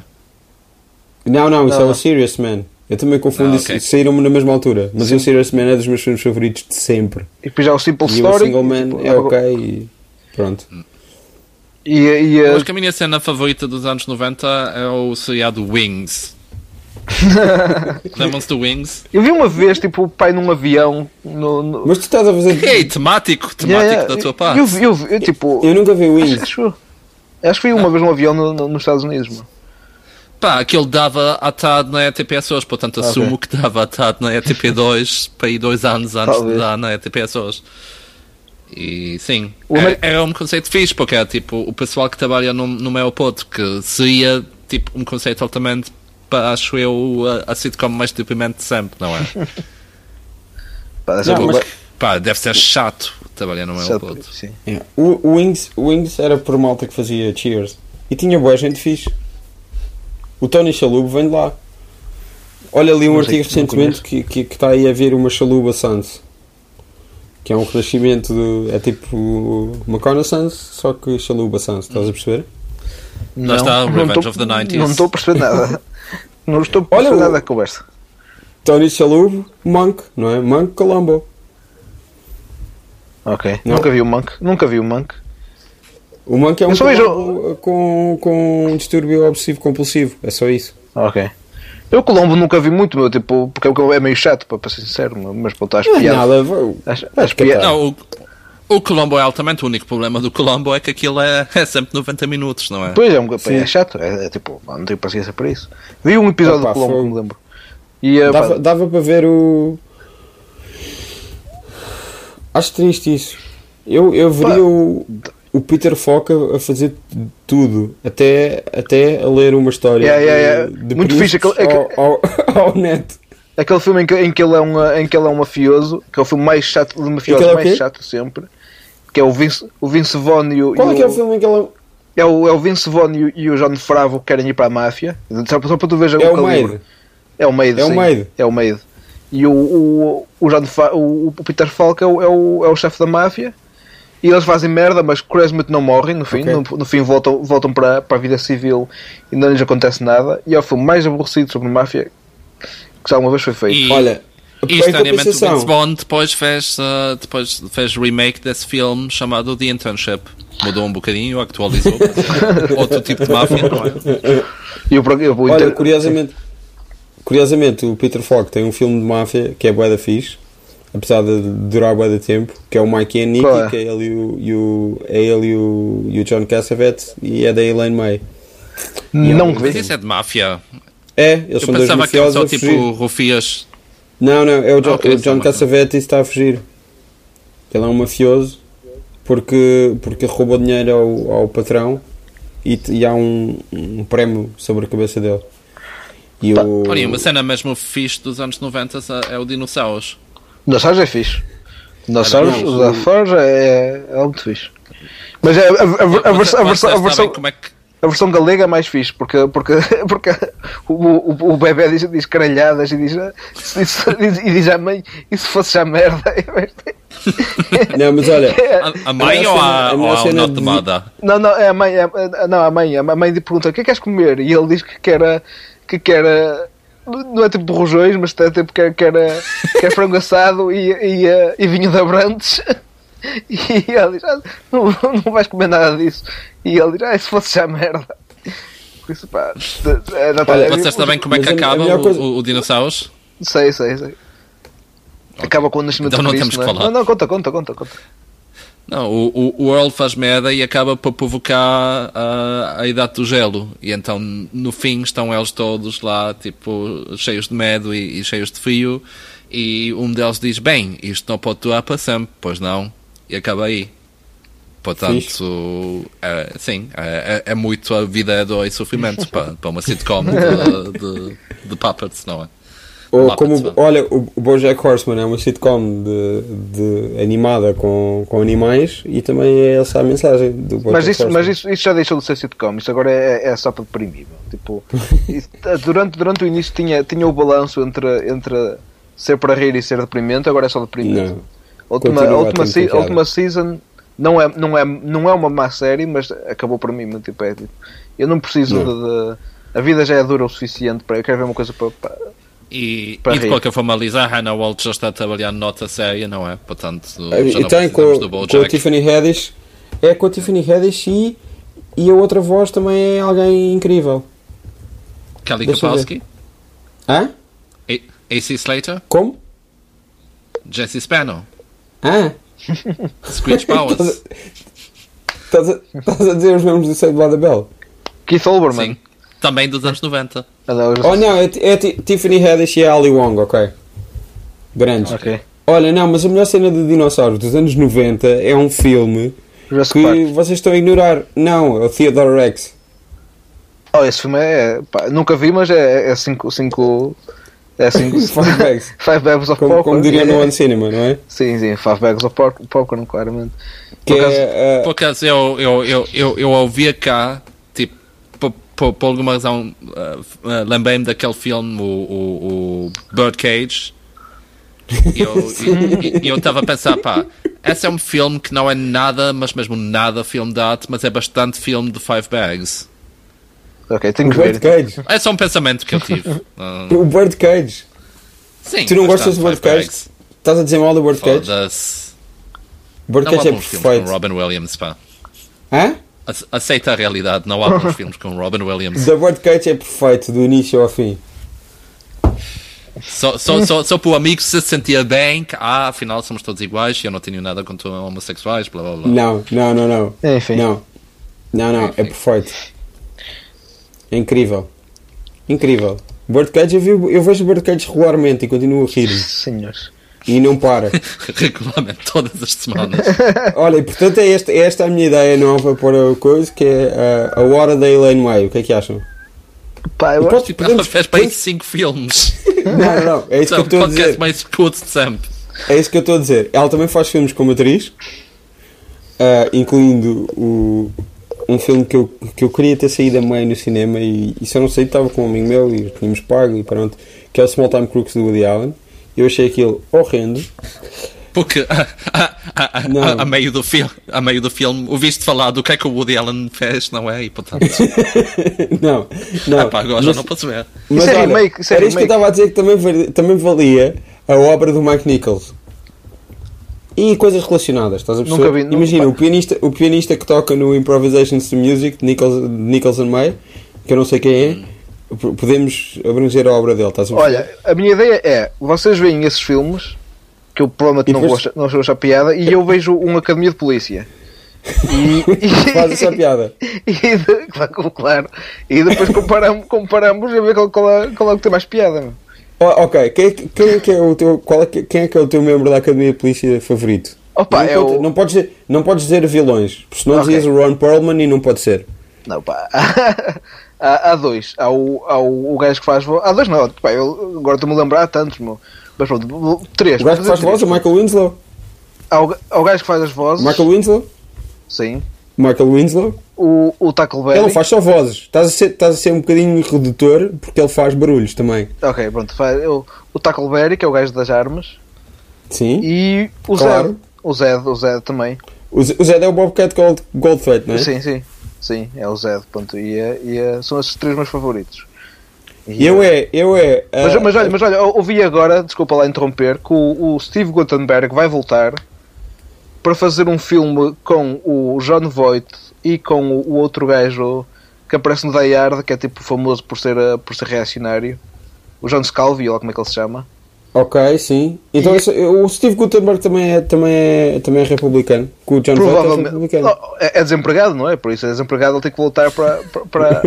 Não, não, isso Não, é o Serious Man. Eu também confundo Ah, isso. ok. Saíram na mesma altura. Mas o Serious Man é dos meus filmes favoritos de sempre. E depois já o Simple E o A Story. Single Man tipo, é ok e pronto. E, e, Eu uh, acho que a minha cena favorita dos anos 90 é o seriado Wings. Lembram-se do Wings? eu vi uma vez, tipo, o pai num avião. No, no... Mas tu estás a fazer. Ei, temático, temático Yeah, yeah. da tua Eu parte. eu vi, eu, tipo. Eu nunca vi o Wings. Acho, acho que vi uma vez um avião no- no- nos Estados Unidos, mano. Pá, aquilo dava atado na ETP hoje, portanto Ok. assumo que dava atado na ETP2 para ir dois anos antes Talvez. de dar na ETP hoje. E sim, O é, é um conceito fixe, porque é tipo o pessoal que trabalha no, no aeroporto, que seria tipo um conceito altamente, para, acho eu, a, a sitcom mais deprimente de sempre, não é? Pá, deve ser Não, mas- Pá, deve ser chato trabalhar no aeroporto. sim. É. O, o Wings, o Wings era por malta que fazia Cheers. E tinha boa gente fixe. O Tony Chalubo vem de lá. Olha ali um Não sei, artigo não recentemente que, que, que está aí a ver uma Chaluba Sans. Que é um renascimento do. É tipo uma Cona Sans, só que Chaluba Sans, estás a perceber? Lá está, não Revenge tô- of the 90s. Não estou a perceber nada. não estou a Olha perceber o- nada da conversa. Tony Chalubo, Monk, não é? Monk Colombo. Ok. Não. Nunca vi o Monk. Nunca vi o Monk. O Monk é um Colombo com, com um distúrbio obsessivo compulsivo. É só isso. Ok. Eu Colombo nunca vi muito, meu, tipo, porque é meio chato, para, para ser sincero, mas pronto, acho Não é piada. nada. vai- Acho, acho piada. Não, o, o Colombo é altamente o único problema do Colombo é que aquilo é, é sempre 90 minutos, não é? Pois é, um, é chato, é, é tipo, não tenho paciência para isso. Vi um episódio Opa, do Colombo, fogo. me lembro. E, eh, pá, Dava, dava para ver o. Acho triste isso. Eu, eu veria Pá. o, o Peter Foca a fazer tudo, até, até a ler uma história Yeah, yeah, yeah. de, Muito fixe, aquele- é ao, ao, ao net. aquele filme em que, em, que ele é um, em que ele é um mafioso, que é o filme mais chato de mafioso, é mais chato sempre, que é o Vince, o Vince Vaughn e o, Qual é que é o filme em que ela. é o, é o Vince Vaughn e o, e o John Fravo que querem ir para a máfia. Só, só para tu veres É o. Maid. É o Maid, É o. Maid. É o Maid. E o, o, o, John o, o Peter Falk é o, é o, é o chefe da máfia. E eles fazem merda, mas curiosamente não morrem no fim. Ok. No, no fim voltam, voltam para, para a vida civil e não lhes acontece nada. E é o filme mais aborrecido sobre máfia que já alguma vez foi feito. E, Olha, e estranhamente o Vince Bond depois fez, uh, depois fez remake desse filme chamado The Internship. Mudou um bocadinho, atualizou. Outro tipo de máfia, não é? E eu, eu, eu, Olha, curiosamente, curiosamente, o Peter Falk tem um filme de máfia que é bué da fixe, apesar de durar bué de tempo, que é o Mikey and Nicky, é? que é ele e o, e o, é ele e o, e o John Cassavetes, e é da Elaine May. não Mas vi. isso é de máfia. É, eles Eu são dois pensava que eram mafiosos só a tipo fugir. rufias. Não, não, é o, Jo- Ah, ok, o John são Cassavetes está a fugir. Ele é um mafioso porque, porque roubou dinheiro ao, ao patrão e, e há um, um prémio sobre a cabeça dele. E Pá, o... Olha, uma cena mesmo fixe dos anos 90 é o Dinossauros. Dinossauros é fixe. Não, os o- Dinossauros é, é muito fixe. Mas é, a, a, a, a, versão, a, versão, a, versão, como é que a versão galega é mais fixe porque, porque, porque o, o, o bebê diz, diz caralhadas e diz, diz, diz, e diz à mãe e se fosse já merda Não, mas olha, a, a mãe A ou a, a ou a de- mother? Não, não, é a mãe, é, é- não, a mãe, a mãe lhe pergunta o que é que queres comer? E ele diz que quer, que quer, não é tipo de rojões, mas é tipo que quer, quer frango assado e, e, eh, e vinho de Abrantes. E ele diz, ah, não, não vais comer nada disso. E ele diz, ah, se fosse já merda. Por isso, pá, é, Olha, Vocês sabem como é que acaba o, coisa- o, o Dinossauros? Sei, sei, sei. Acaba com o nascimento Então não Cristo, temos que é? falar. Não, não, conta, conta, conta, conta. Não, o, o, o Earl faz merda e acaba por provocar a, a idade do gelo. E então, no fim, estão eles todos lá, tipo, cheios de medo e, e cheios de frio. E um deles diz: Bem, isto não pode durar para sempre, pois não? E acaba aí. Portanto, é, sim, é, é, é, muito a vida é dor e sofrimento para, para uma sitcom de, de, de puppets, não é? Ou como, olha, o Bojack Horseman é uma sitcom de, de animada com, com animais e também é essa a mensagem do Bojack mas isso, Horseman. Mas isso, isso já deixou de ser sitcom, isso agora é, é só para deprimir. Tipo, isso, durante, durante o início tinha, tinha o balanço entre, entre ser para rir e ser deprimente, agora é só deprimente. A última, a última, a última season não é, não, é, não é uma má série, mas acabou para mim. Tipo, é, tipo, eu não preciso não. De, de, A vida já é dura o suficiente para. Eu quero ver uma coisa para. para e, e de qualquer forma, a Lisa Hannah Walt já está a trabalhar nota séria, não é? Portanto, já e tem com, com a Tiffany Haddish. É com a Tiffany Haddish e, e a outra voz também é alguém incrível. Kelly Kapowski? Hã? AC Slater? Como? Jesse Spano? Ah! Screech Powers. Estás a, a dizer os nomes do Save Blood Bell? Keith Olbermann. Sim. Também dos anos 90. Oh não, é, é Tiffany Haddish e Ali Wong, ok. Grandes. Ok. Olha, não, mas a melhor cena de dinossauros dos anos 90 é um filme Jurassic que Park. vocês estão a ignorar. Não, é o Theodore Rex. Oh, esse filme é. Pá, nunca vi, mas é 5. É cinco, é 5 Five bags. Five bags of como, popcorn. Como diria no One Cinema, não é? Sim, sim, Five bags of popcorn, claramente. Que por, acaso, é, uh... por acaso eu, eu, eu, eu, eu ouvia cá por, por alguma razão, uh, uh, lembrei-me daquele filme, o, o, o Birdcage. E eu estava a pensar, pá, esse é um filme que não é nada, mas mesmo nada filme de arte, mas é bastante filme de Five Bags. Ok, tenho que ver. Birdcage. É só um pensamento que eu tive. Uh, o Birdcage. Sim. Tu não gostas do Birdcage? Estás a dizer mal do Birdcage? Foda-se. Birdcage é perfeito. Com Robin Williams, pá. Hã? Aceita a realidade, não há bons filmes com Robin Williams. The Birdcage é perfeito, do início ao fim. Só, só, só, só para o amigo se sentia bem que, ah, afinal somos todos iguais e eu não tenho nada contra homossexuais, blá blá blá. Não, não, não, não. Enfim. Não, não, não, é perfeito. É incrível. Incrível. Birdcage, eu, vi, eu vejo Birdcage regularmente e continuo a rir. Senhores. E não para. Regularmente, todas as semanas. Olha, e portanto é esta, é esta a minha ideia nova para a coisa, que é uh, a Hora da Elaine Way. O que é que acham? Pá, eu acho que ela fez para aí 5 filmes. Não, não, não. É isso que eu estou a dizer. mais puto de sempre. É isso que eu estou a dizer. Ela também faz filmes como atriz, uh, incluindo o, um filme que eu, que eu queria ter saído a meio no cinema e, e eu não sei, estava com um amigo meu e tínhamos pago e pronto, que é o Small Time Crooks do Woody Allen. Eu achei aquilo horrendo. Porque a, a, a, a, meio do filme, a meio do filme ouviste falar do que é que o Woody Allen fez, não é? E portanto. não, não. Epá, agora mas, já não posso ver. Mas isso é olha, remake, isso é era isto que eu estava a dizer que também, valia, também valia a obra do Mike Nichols. E coisas relacionadas, estás a perceber? Nunca vi, nunca Imagina, o pianista, o pianista que toca no Improvisations to Music de Nichols, Nichols and May, que eu não sei quem é. Hum podemos abranger a obra dele, estás a Olha, a minha ideia é, vocês veem esses filmes, que eu provavelmente não, depois... não vou achar piada, e eu vejo uma academia de polícia. E, e faz essa piada. E, de, claro, e depois comparamos, comparamos a ver qual, qual, é, qual é o que tem mais piada. Oh, ok, quem, quem, é que é o teu, qual é, quem é que é o teu membro da Academia de Polícia favorito? Opa, não, é pode, o... não, podes dizer, não podes dizer vilões, porque senão okay. dizias o Ron Perlman e não pode ser. Não, pá. Há, há dois. Há o, há o, o gajo que faz voz. Há dois, não. Pá, eu, agora estou-me a lembrar tantos, meu. Mas pronto, três. O gajo que faz voz é o Michael Winslow. Há o, há o gajo que faz as vozes. Michael Winslow? Sim. Michael Winslow? O, o Tackleberry. Ele não faz só vozes. Estás a, ser, estás a ser um bocadinho redutor porque ele faz barulhos também. Ok, pronto. Faz, o, o Tackleberry, que é o gajo das armas. Sim. E o claro. Zed. O Zed, o Zed também. O Zed é o Bobcat Gold, Goldthwait, não é? Sim, sim. Sim, é o Zed, ponto. E, é, e é, são esses três meus favoritos. E eu é, eu é. Uh, mas, mas, olha, mas olha, ouvi agora, desculpa lá interromper, que o, o Steve Guttenberg vai voltar para fazer um filme com o John Voight e com o, o outro gajo que aparece no Die Hard, que é tipo famoso por ser, uh, por ser reacionário. O John Scalvi, ou como é que ele se chama. Ok, sim. Então e... o Steve Gutenberg também é, também é, também é republicano. Que o John Provavelmente. É, republicano. é, é desempregado, não é? Por isso é desempregado, ele tem que voltar para, para,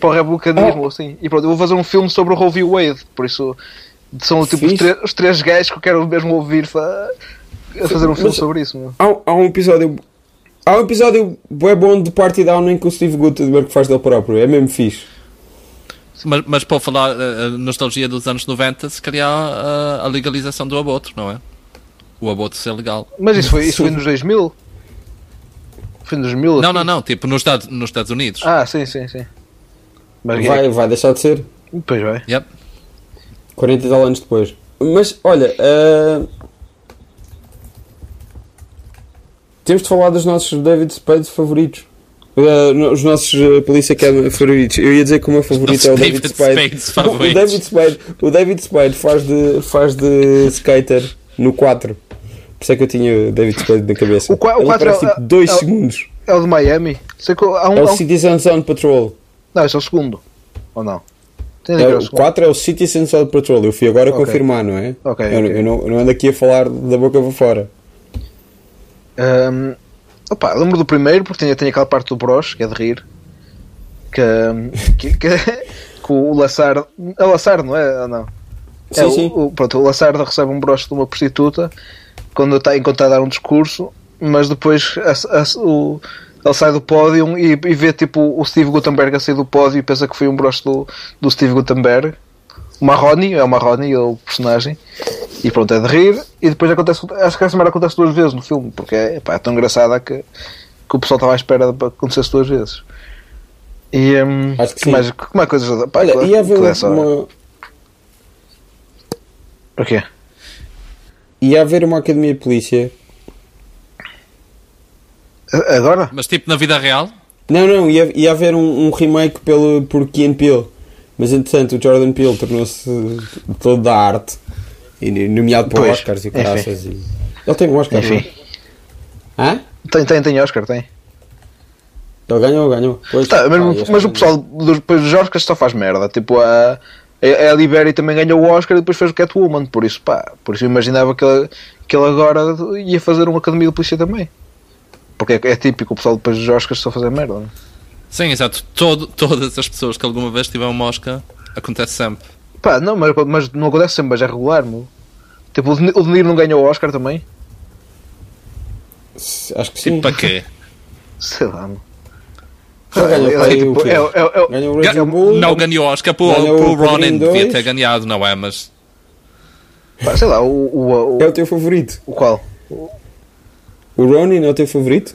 para, o republicanismo. Oh. Assim. E pronto, eu vou fazer um filme sobre o Roe v. Wade. Por isso são tipo, os, os, três gajos que eu quero mesmo ouvir a fazer um filme Mas, sobre isso. Há, há um episódio. Há um episódio bem bom de Party Down em que o Steve Gutenberg faz dele próprio. É mesmo fixe. Mas, mas para falar uh, nostalgia dos anos 90, se calhar uh, a legalização do aborto, não é? O aborto ser legal. Mas isso foi, isso foi nos 2000? Foi nos 2000? Não, não, não. Tipo nos Estados, nos Estados Unidos. Ah, sim, sim, sim. Mas vai, vai deixar de ser. Pois vai. Yep. 40 e tal anos depois. Mas, olha... Uh... Temos de falar dos nossos David Spade favoritos. Uh, os nossos uh, Polícia Cam favoritos. Eu ia dizer que o meu favorito é o David, David Spade. O, o, David Spade. O David Spade faz de, faz de skater no 4. Por isso é que eu tinha David Spade na cabeça. O, qu o 4 é, tipo 2 é, segundos. É o de Miami. Sei que há um, é o Citizen Zone Patrol. Não, esse é o segundo. Ou não? É, o 4 é o Citizen Zone Patrol. Eu fui agora okay. confirmar, não é? Okay, eu, okay. eu, não, eu não ando aqui a falar da boca para fora. Um, opa, lembro do primeiro porque tinha, tinha aquela parte do Bros, que é de rir. Que, que, que, que o Lassar. É o Lassar, não é? Não. Sim, é, sim. O, pronto, o Lassarda recebe um broche de uma prostituta quando está, enquanto está a dar um discurso, mas depois a, a, o, ele sai do pódio e, e, vê tipo o Steve Gutenberg a sair do pódio e pensa que foi um broche do, do Steve Gutenberg. O Marroni, é o Marroni, é o personagem, e pronto, é de rir. E depois acontece, acho que essa merda acontece duas vezes no filme, porque é, pá, é tão engraçada que, que o pessoal estava à espera para que acontecesse duas vezes. E hum, acho que, que mais, que mais coisas. Pá, Olha, ia haver uma, uma o quê? Ia haver uma academia de polícia. Agora? Mas tipo na vida real? Não, não, ia, ia haver um, um remake pelo, por Key Peele. Mas entretanto o Jordan Peele tornou-se todo da arte. E nomeado para Oscars e graças. E... Ele tem um Oscar, Enfim. Não? Hã? Tem, tem, tem Oscar, tem. Ele ganhou, ganhou. Pois, tá, mas, mas o pessoal dos, depois dos Oscars só faz merda. Tipo, a, a Liberi também ganhou o Oscar e depois fez o Catwoman, por isso pá, por isso eu imaginava que ele, que ele agora ia fazer uma academia de polícia também. Porque é, é típico o pessoal depois dos Oscars só fazer merda. Não? É? Sim, exato. Todo, todas as pessoas que alguma vez tiveram Oscar acontece sempre. Pá, não, mas, mas não acontece sempre, mas é regular, meu. Tipo, o De Niro não ganhou o Oscar também? Acho que sim. Tipo, para quê? Sei lá, meu. Não ganhou Oscar por, por Ronin, devia ter ganhado, não é? Mas. Pá, sei lá, o, o, o, É o teu favorito. O qual? O Ronin é o teu favorito?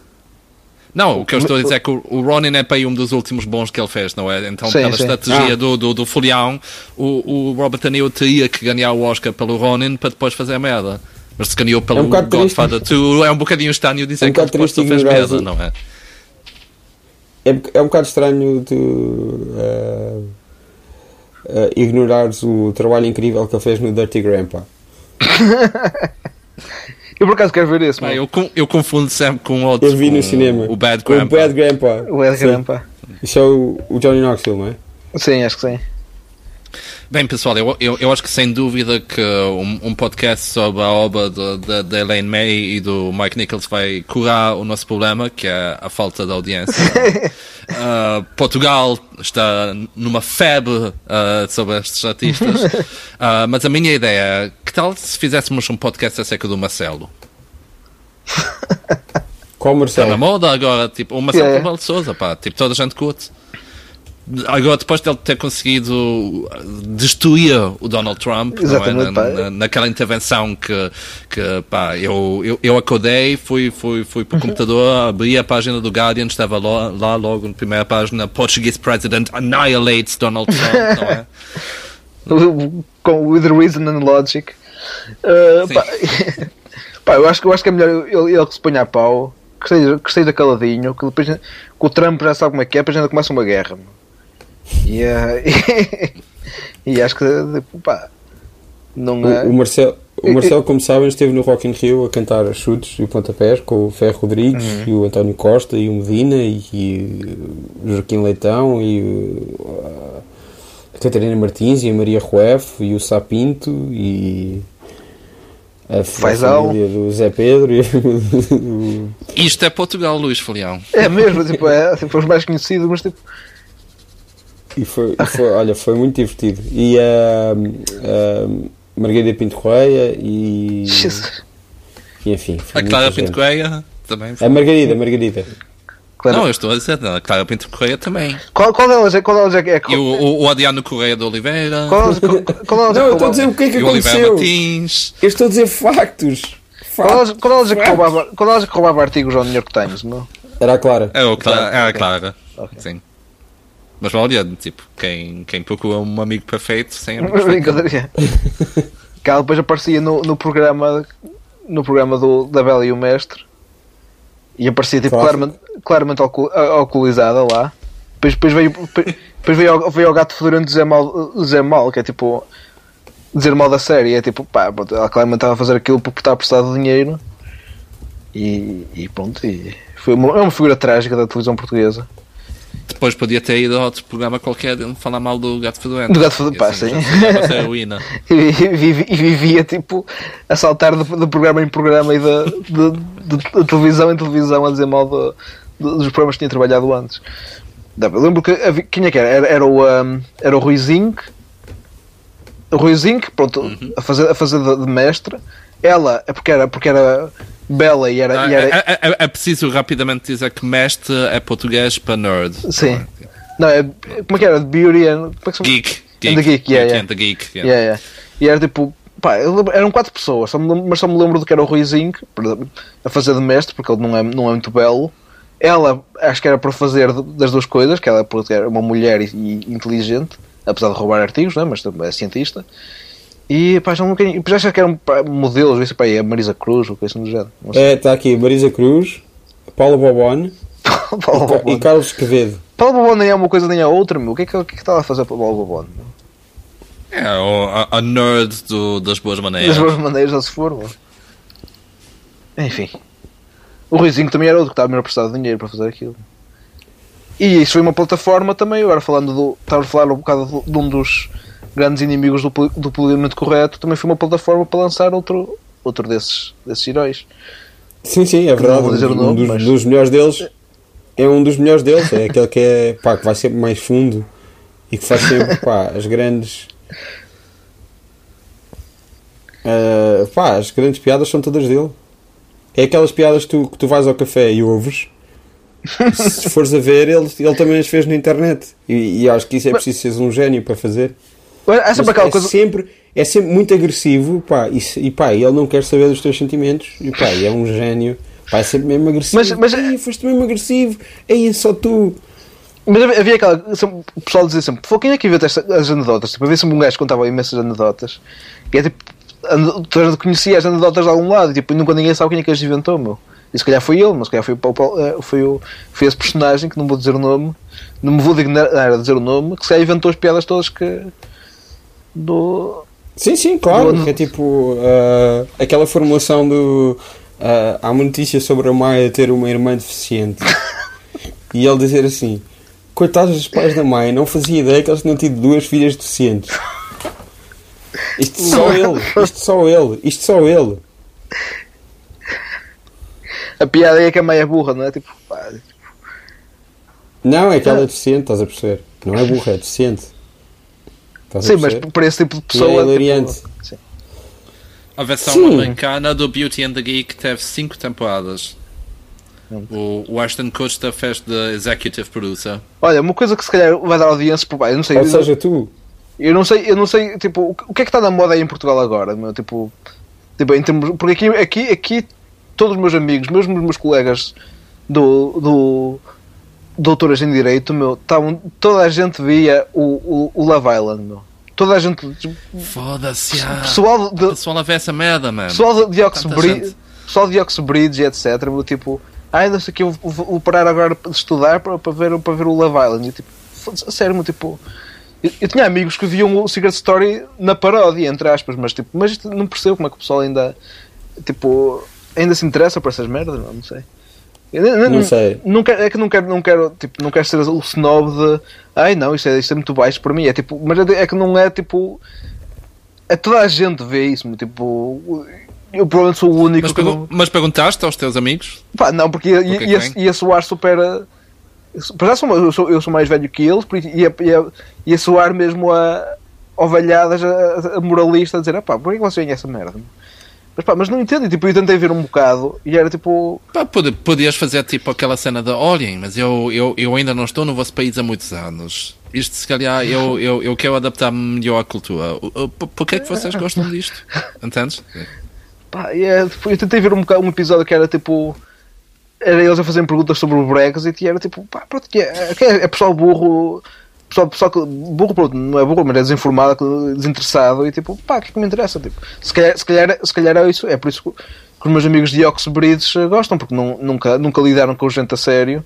Não, o que eu estou a dizer é que o Ronin é para aí um dos últimos bons que ele fez, não é? Então, sim, pela sim. estratégia ah. do, do, do folião, o, o Robert De Niro teria que ganhar o Oscar pelo Ronin para depois fazer a merda. Mas se ganhou pelo é um Godfather 2, é um bocadinho estranho dizer é um que depois tu fez merda, não é? é, é um bocado estranho de uh, uh, ignorares o trabalho incrível que ele fez no Dirty Grandpa. eu por acaso quero ver esse, ah, eu, eu confundo sempre com outro. Eu vi no cinema. O Bad Grandpa. O Bad Grandpa. O Bad Grandpa. Isso é o, o Johnny Knoxville, não é? Sim, acho que sim. Bem, pessoal, eu, eu, eu, acho que sem dúvida que um, um podcast sobre a obra da Elaine May e do Mike Nichols vai curar o nosso problema, que é a falta de audiência. uh, Portugal está numa febre uh, sobre estes artistas, uh, mas a minha ideia é que tal se fizéssemos um podcast acerca do Marcelo? Qual Marcelo? Está na moda agora, tipo, o Marcelo yeah. De Souza, pá, tipo, toda a gente curte. Agora, depois de ele ter conseguido destruir o Donald Trump é? na, na, naquela intervenção que, que pá, eu, eu, eu acordei, fui, fui, fui para o computador, abri a página do Guardian, estava lá, lá logo na primeira página: Portuguese President annihilates Donald Trump, não é? Com with reason and logic. Uh, pá, pá, eu, acho, eu acho que é melhor ele, ele que se ponha a pau, que esteja, que esteja caladinho, que depois que o Trump já sabe como é que é, depois ainda começa uma guerra. E, uh, e acho que pá, não é... o, o Marcelo o Marcelo, como sabem, esteve no Rock in Rio a cantar chutes e pontapés com o Ferro Rodrigues uhum. e o António Costa e o Medina e, e o Joaquim Leitão e uh, a Catarina Martins e a Maria Rueff e o Sapinto e a, a família do Zé Pedro e o... Isto é Portugal, Luís Folião. É mesmo, tipo, é, tipo, os mais conhecidos, mas tipo e foi, foi, olha, foi muito divertido. E a uh, uh, Margarida Pinto Correia e. Jesus. E enfim. A Clara Pinto Correia. também. A Margarida, a Margarida. Claro. Não, eu estou a dizer, a Clara Pinto Correia também. Qual, qual delas é, qual delas é, é E o, o, o Adiano Correia de Oliveira. Qual delas, qual, qual delas não, eu estou a dizer o que é que e aconteceu. Martins. Eu estou a dizer factos. Qual delas é que roubava, qual delas é que roubava artigos ao New York Times, não? Era a Clara. É o Clara, era a Clara. Ok. Sim. Mas olha, tipo, quem, quem procura um amigo perfeito sem amigo perfeito. brincadeira. Que ela depois aparecia no, no programa no programa do, da Bela e o Mestre e aparecia tipo, claramente, claramente alcoolizada lá. Depois, depois, veio, depois veio, ao, veio ao gato fedorento dizer mal, dizer mal, que é tipo dizer mal da série. É tipo, pá, ela claramente estava a fazer aquilo porque estava prestado dinheiro e, e pronto. E foi uma, é uma figura trágica da televisão portuguesa. Depois podia ter ido a outro programa qualquer de falar mal do Gato Fedorento. Do Gato Fedorento, E pá, assim, sim. e, vivi- e vivia tipo a saltar de, de programa em programa e de, de- de- de televisão em televisão a dizer mal do- do- dos programas que tinha trabalhado antes. Dá, Eu lembro que havia, quem é que era? Era, era o, um, era o Rui Zinc, o Rui Zinc, pronto, a fazer, a fazer de, de mestre. Ela, é porque era, porque era bela e era. Ah, e era é, é- é- é preciso rapidamente dizer que mestre é português para nerd. sim. Não, é, como é que era? Beauty and. Como é que chama? Geek. And Geek, yeah, yeah. and the Geek, yeah. Yeah, yeah. E era tipo, pá, eram quatro pessoas, só lembro- mas só me lembro do que era o Ruizinho a fazer de mestre, porque ele não é, não é muito belo. Ela, acho que era para fazer das duas coisas, que ela porque era uma mulher e, e inteligente, apesar de roubar artigos, né, mas também é cientista. E pá, já não depois acho que eram pá, modelos, isso, pá, aí, a Marisa Cruz, ou coisa assim do género. É, está aqui Marisa Cruz, Paulo Bobone e e. Carlos Quevedo. Paulo Bobone nem é uma coisa nem é outra, meu. O que é que, o que, é que estava a fazer para o Paulo Bobone? É, o- a, a nerd do- das boas maneiras. Das boas maneiras, já se for. meu. Enfim. O Ruizinho também era outro que estava mesmo a prestar dinheiro para fazer aquilo. E isso foi uma plataforma também, agora falando do. Estava a falar um bocado do- de um dos grandes inimigos do, do politicamente correto, também foi uma plataforma para lançar outro, outro desses, desses heróis. Sim, sim, é verdade. dizer um nome, dos, mas- dos melhores deles é um dos melhores deles. É aquele que é pá, que vai sempre mais fundo e que faz sempre pá, as grandes. Ah, pá, as grandes piadas são todas dele. É aquelas piadas que tu, que tu vais ao café e ouves. Se fores a ver, ele, ele também as fez na internet. E, e acho que isso é preciso seres um gênio para fazer. Sempre Mas aquela é, coisa. sempre, é sempre muito agressivo pá, e, e pá, ele não quer saber dos teus sentimentos e pá, é um gênio. Pá, é sempre mesmo agressivo. Mas- mas- Ei, foste mesmo agressivo. Aí só tu. Mas havia- aquela. sempre- O pessoal dizia sempre: "Pô, quem é que inventa esta- as anedotas? Tipo, havia sempre um gajo que contava imensas anedotas. E é tipo. gente conhecia as anedotas de algum lado. E, tipo, nunca ninguém sabe quem é que as inventou, meu. E se calhar foi ele, mas se calhar foi, o eh, foi, o, foi esse personagem que não vou dizer o nome. Não me vou dignar a dizer o nome. Que se calhar inventou as piadas todas que. Do. Sim, sim, claro. Do- é tipo ah, aquela formulação do. ah, há uma notícia sobre a Maia ter uma irmã deficiente e ele dizer assim: Coitados dos pais da Maia, não fazia ideia que eles tinham tido duas filhas deficientes. Isto só ele, isto só ele, isto só ele. A piada é que a mãe é burra, não é? Tipo, pá, Não, é que ela é deficiente, estás a perceber? Não é burra, é deficiente. Estás Sim, mas para esse tipo de E pessoa. é tipo, hilariante. sim. A versão Sim. americana do Beauty and the Geek teve 5 temporadas. O, o Ashton Kutcher fez de executive producer. Olha, uma coisa que se calhar vai dar audiência por eu não sei. Ou seja, tu. Eu não sei, eu não sei, tipo, o que- o que é que está na moda aí em Portugal agora, meu? Tipo, tipo em termos, porque aqui, aqui, aqui todos os meus amigos, mesmo os meus colegas do, do doutoras em Direito, meu, estavam, toda a gente via o, o, o Love Island, meu. Toda a gente, Foda-se, ah. pessoal de, pessoal a ver essa merda, mano. pessoal de Oxbridge, pessoal de Oxbridge, etc, meu, tipo, ai, não sei o que, eu vou, vou parar agora de estudar para, para, ver, para ver o Love Island, e tipo, sério, meu, tipo... Eu, eu tinha amigos que viam o Secret Story na paródia, entre aspas, mas tipo, mas não percebo como é que o pessoal ainda tipo, ainda se interessa por essas merdas, não, não sei. Não, Não sei. Não quero, é que não quero, não quero, tipo, não quero ser o snob de ai não, isto é, isto é muito baixo para mim. É tipo, mas é, é que não é tipo. É toda a gente vê isso, tipo. Eu provavelmente sou o único Mas, que não. mas perguntaste aos teus amigos? Pá, não, porque ia, ia, vem? ia soar super. Para já sou, eu, sou, eu sou mais velho que eles, por ia, ia, ia soar mesmo a ovelhadas, a, a moralista, a dizer: pá, por que você ganha essa merda? Mas pá, mas não entendo. E, tipo, eu tentei ver um bocado e era tipo. Pá, podias fazer tipo aquela cena de olhem, mas eu, eu, eu ainda não estou no vosso país há muitos anos. Isto se calhar eu, eu, eu quero adaptar-me melhor à cultura. Porquê é que vocês gostam disto? Entendes? Pá, é, tipo, eu tentei ver um, bocado, um episódio que era tipo. Era eles a fazerem perguntas sobre o Brexit e era tipo, pá, pronto, é, é, é pessoal burro pessoal, pessoal que, burro, pronto, não é burro, mas é desinformado, desinteressado e tipo, pá, o que é que me interessa? Tipo, se, calhar, se, calhar, se calhar é isso, é por isso que, que os meus amigos de Oxbrides eh, gostam, porque não, nunca, nunca lidaram com gente a sério.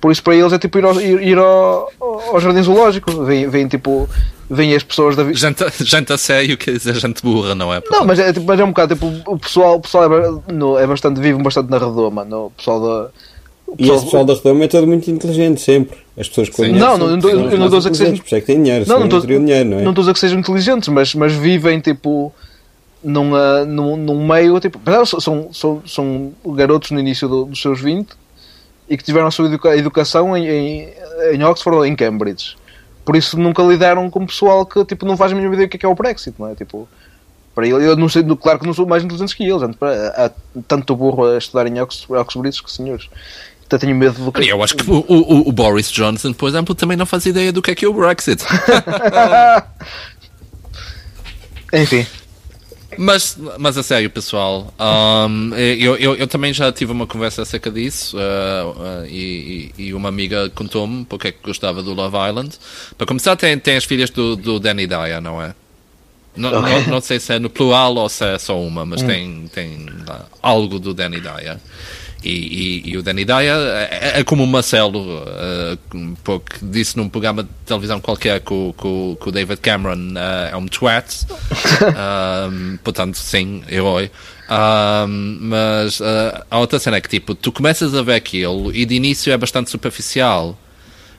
Por isso, para eles é tipo ir ao, ir, ir ao, ao jardim zoológico. Vêm, vêm tipo, vêm as pessoas da vida. Gente, gente a sério quer dizer gente burra, não é? Não, mas é, tipo, mas é um bocado tipo, o pessoal, o pessoal é, no, é bastante, vive bastante na redoma. No, o pessoal da e esse pessoal da redoma é todo muito inteligente, sempre. As pessoas que Não, não, não, eu não estou a dizer que sejam. Por isso é que têm dinheiro, não, não, tô, dinheiro, não é? Não estou a dizer que sejam inteligentes, mas, mas vivem tipo. Num, uh, num, num meio tipo. São, são, são garotos no início do, dos seus 20 e que tiveram a sua educa educação em, em, em Oxford ou em Cambridge. Por isso nunca lidaram com pessoal que tipo, não faz a mínima ideia do que é, que é o Brexit, não é? Tipo, para ele, eu não sei, claro que não sou mais inteligentes que eles, há tanto burro a estudar em Oxford, Oxford que senhores. Então tenho medo do que. Eu acho que o, o, o, Boris Johnson, por exemplo, também não faz ideia do que é que é o Brexit. Enfim. Mas, mas a sério, pessoal, um, eu, eu, eu, também já tive uma conversa acerca disso uh, uh, e, e, uma amiga contou-me porque é que gostava do Love Island. Para começar, tem, tem as filhas do, do Danny Dyer, não é? Não, okay. não, não, sei se é no plural ou se é só uma, mas hum. tem, tem algo do Danny Dyer. E, e, e, o Danny Dyer é, é como o Marcelo, uh, porque disse num programa de televisão qualquer que o, que o David Cameron uh, é um twat. um, portanto, sim, herói. Um, mas uh, a outra cena é que tipo, tu começas a ver aquilo e de início é bastante superficial,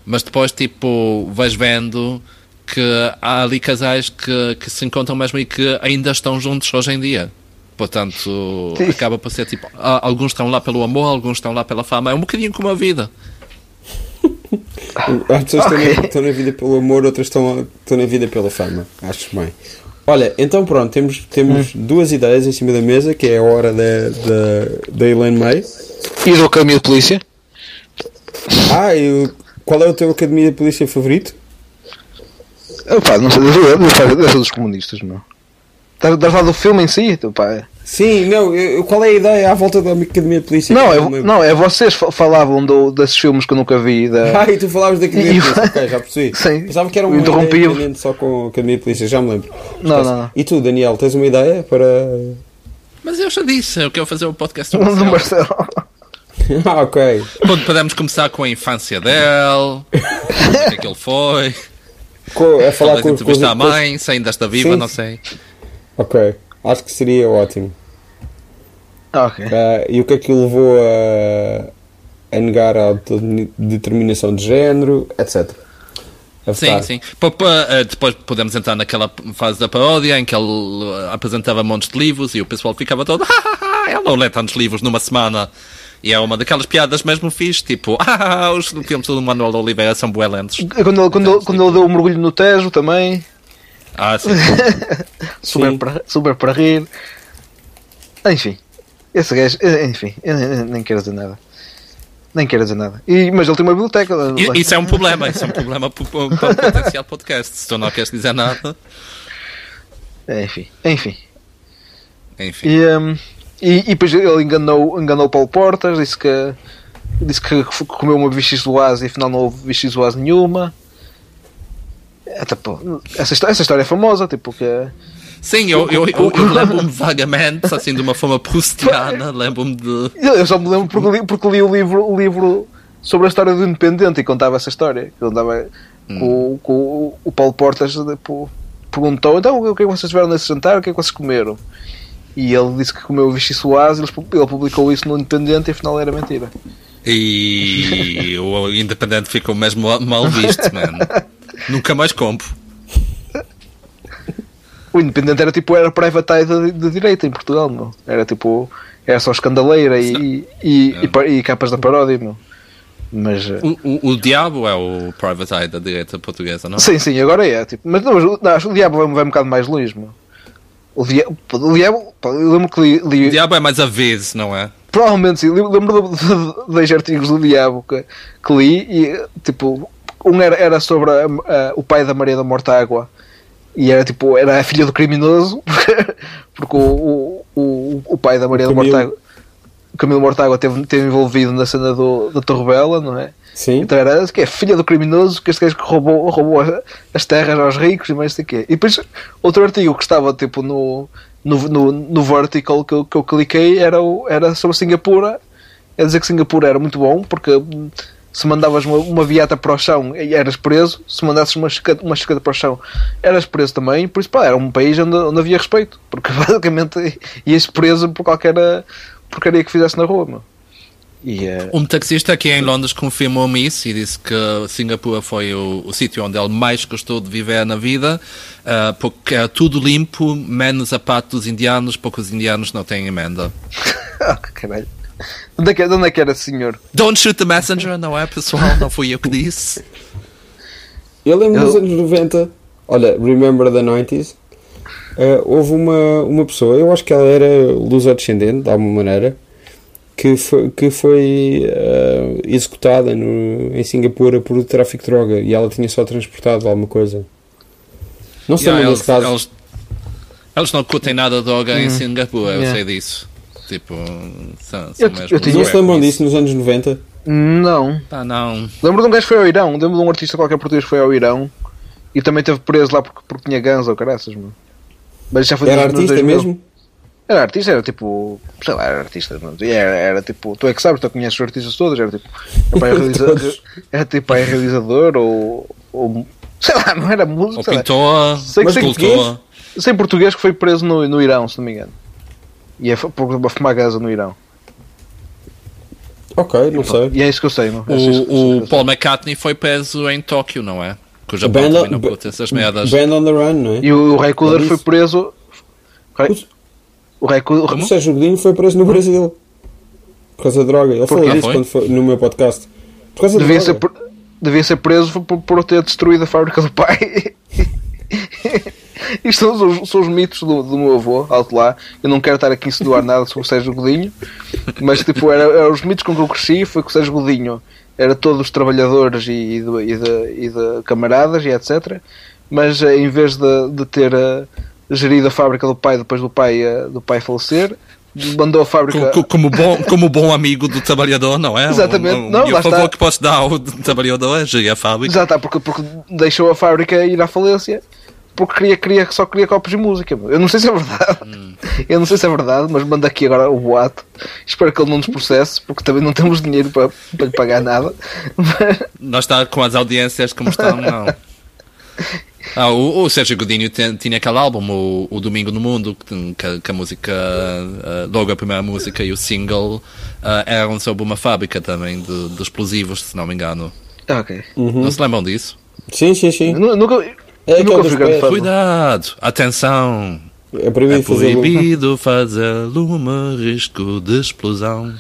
mas depois tipo vais vendo que há ali casais que, que se encontram mesmo e que ainda estão juntos hoje em dia. Portanto, Sim. acaba por ser tipo. Alguns estão lá pelo amor, alguns estão lá pela fama. É um bocadinho como a vida. As pessoas okay. estão, na, estão, na, vida pelo amor, outras estão, estão na vida pela fama. Acho bem. Olha, então pronto, temos, temos hum. duas ideias em cima da mesa, que é a hora da, da, da Elaine May. E do Academia de Polícia. Ah, e qual é o teu Academia de Polícia favorito? Opa, não sei, deve ser dos comunistas, não. Estás a falar do filme em si? Tu, pá. Sim, não, eu, qual é a ideia à volta da Academia de Polícia? Não, é, não, é vocês falavam do, desses filmes que eu nunca vi. Da... Ah, e tu falavas da Academia de Polícia, ok, já percebi. Sim. Pensava que era uma ideia só com a Academia de Polícia, já me lembro. Não, não, não. E tu, Daniel, tens uma ideia para. Mas eu já disse, eu quero fazer o um podcast do Marcelo. Do Marcelo. ah, ok. podemos começar com a infância dele, o que é que ele foi. Com, a falar com, com, com a mãe, se ainda está viva, Sim. não sei. Ok, acho que seria ótimo. Ok. Uh, e o que é que o levou a, a negar a determinação de género, etc. Sim, sim. Eh, depois podemos entrar naquela fase da paródia em que ele eh, apresentava montes de livros e o pessoal ficava todo ele não lê tantos livros numa semana. E é uma daquelas piadas mesmo fixe, tipo, ah, os filmes do Manuel Oliveira são buelentos. Quando, ele, quando, quando ele deu o um mergulho no Tejo também. Ah, sim. super, sim. Para, super para rir. Enfim. Esse gajo, enfim, eu nem quero dizer nada. Nem quero dizer nada. E, mas ele tem uma biblioteca. Isso é um problema, isso é um problema para, o potencial podcast. Se tu não queres dizer nada. É, enfim, enfim. Enfim. E, um, e, e depois ele enganou, enganou o Paulo Portas, disse que, disse que comeu uma bichis do e afinal não houve bichis do nenhuma. É, tipo, essa, história, essa história é famosa, tipo, que é... Sim, eu, eu, eu, eu lembro-me vagamente, assim, de uma forma prustiana, lembro-me de... Eu só me lembro porque li, porque li o, livro, o livro sobre a história do Independente e contava essa história. Contava hum. com, com o Paulo Portas, tipo, perguntou, então, o que é que vocês tiveram nesse jantar, o que é que vocês comeram? E ele disse que comeu Vichy Soaz, ele publicou isso no Independente e afinal era mentira. E o Independente ficou mesmo mal visto, mano. Nunca mais compro. O Independente era tipo, era private eye de, direita em Portugal, não? Era tipo, era só escandaleira e, e, e, e, capas da paródia, não? Mas, eh, o, o, o, Diabo é o private eye da direita portuguesa, não? Sim, sim, agora é. Tipo, mas não, mas, não, o Diabo vai, vai um bocado mais longe, meu. O diabo, o diabo eu lembro que li, li, O diabo é mais a vez, não é? Provavelmente sim, lembro de, de, de dois artigos do diabo que, que li e tipo, um era, era sobre a, a, o pai da Maria da Mortágua e era tipo, era a filha do criminoso, porque o, o, o, o pai da Maria da Mortágua, Camilo Mortágua, teve, teve envolvido na cena do, da Torrebela, não é? Sim. Então era que é filha do criminoso, que este gajo que roubou, roubou as terras aos ricos e mais sei quê. E depois outro artigo que estava tipo no, no, no, no vertical que eu, que eu cliquei era, o, era sobre Singapura. É dizer que Singapura era muito bom porque se mandavas uma, uma viata para o chão eras preso, se mandasses uma chicada, uma chicada para o chão eras preso também, por isso pá, era um país onde, onde havia respeito, porque basicamente ias preso por qualquer porcaria que fizesse na rua. Meu. E, uh... Um taxista aqui em Londres confirmou-me isso e disse que Singapura foi o, o sítio onde ele mais gostou de viver na vida, uh, porque é tudo limpo, menos a parte dos indianos, porque os indianos não têm emenda. oh, caralho. Onde é, que, onde é que era, senhor? Don't shoot the messenger, não é, pessoal? Não fui eu que disse. Eu lembro nos anos 90, olha, Remember the 90s, uh, houve uma, uma pessoa, eu acho que ela era luso-descendente, de alguma maneira, que foi, que foi uh, executada no, em Singapura por tráfico de droga e ela tinha só transportado alguma coisa. Não sei yeah, eles, caso. Eles, eles não curtem nada de droga hum. em Singapura, yeah. eu sei disso. Tipo, são, são eu, eu Não se lembram disso nos anos 90? Não. Ah, não. Lembro de um gajo que foi ao Irão. Lembro de um artista qualquer português que foi ao Irão e também teve preso lá porque, porque tinha ganso ou caraças, mano. Mas já foi Era artista mesmo? Era artista, era tipo. Sei lá, era artista. Era, era tipo. Tu é que sabes, tu conheces os artistas todos. Era tipo. Era, realizador, era tipo é realizador ou, ou. Sei lá, não era músico. Ou pintor, sei que sei português, sei português que foi preso no, no Irão, se não me engano. E é por fumar gaza no Irão. Ok, não sei. E é isso que eu sei, não? É o, o Paul McCartney foi preso em Tóquio, não é? Que o Japão também não curte essas merdas. Band on the Run, não é? E o, o Ray Cooder foi preso. O Ray Cooder. O Sérgio Godinho foi preso no Brasil. Por causa da droga. Ele falou disso quando foi no meu podcast. Por causa devia, ser, devia ser preso por, por ter destruído a fábrica do pai. Isto são os, são os mitos do, do, meu avô, alto lá. Eu não quero estar aqui a insinuar nada sobre o Sérgio Godinho, mas tipo, eram era os mitos com que eu cresci. Foi que o Sérgio Godinho era todos os trabalhadores e, e, de, e, de, e de camaradas e etc. Mas eh, em vez de, de ter uh, gerido a fábrica do pai depois do pai, uh, do pai falecer, mandou a fábrica. Como, como, bom, como bom amigo do trabalhador, não é? Exatamente. Um, um, não, e o favor está. que posso dar ao trabalhador é gerir a fábrica. Exato, porque, porque deixou a fábrica ir à falência porque queria, queria, só queria copos de música. Eu não sei se é verdade. Hum. Eu não sei se é verdade, mas manda aqui agora o boato. Espero que ele não nos processe, porque também não temos dinheiro para, para lhe pagar nada. Nós está com as audiências como estão, não. Ah, o, o Sérgio Godinho tinha aquele álbum, o, o Domingo no Mundo, que, que a música, uh, logo a primeira música e o single uh, eram sobre uma fábrica também de, de explosivos, se não me engano. Ok. Uhum. Não se lembram disso? Sim, sim, sim. Eu nunca, é nunca fui grande Cuidado, atenção. É proibido, é proibido fazer uma risco de explosão.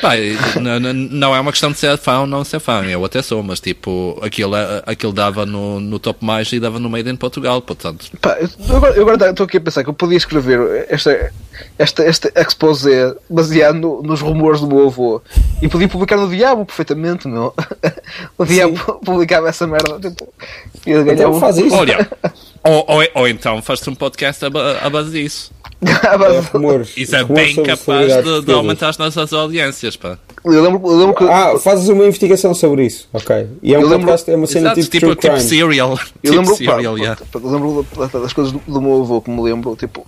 Pá, não, não, é uma questão de ser fã ou não ser fã, eu até sou, mas tipo, aquilo, aquilo dava no, no top mais e dava no Made in Portugal, portanto. Pá, eu agora, eu agora estou aqui a pensar que eu podia escrever esta, esta, esta exposé baseado no, nos rumores do meu avô e podia publicar no Diabo perfeitamente, meu. O Diabo Sim. publicava essa merda, tipo, ia ganhar então, faz isso. Olha, ou, ou, ou então faz-te um podcast à base disso. É, rumores, Isso é bem capaz de, de, aumentar as nossas audiências, pá. Eu lembro, eu lembro que... Ah, fazes uma investigação sobre isso, ok. E é um lembro... podcast, é uma cena Exato, tipo, tipo, tipo serial. Eu tipo lembro, serial, pá, yeah. eu lembro das coisas do, do meu avô que me lembro, tipo,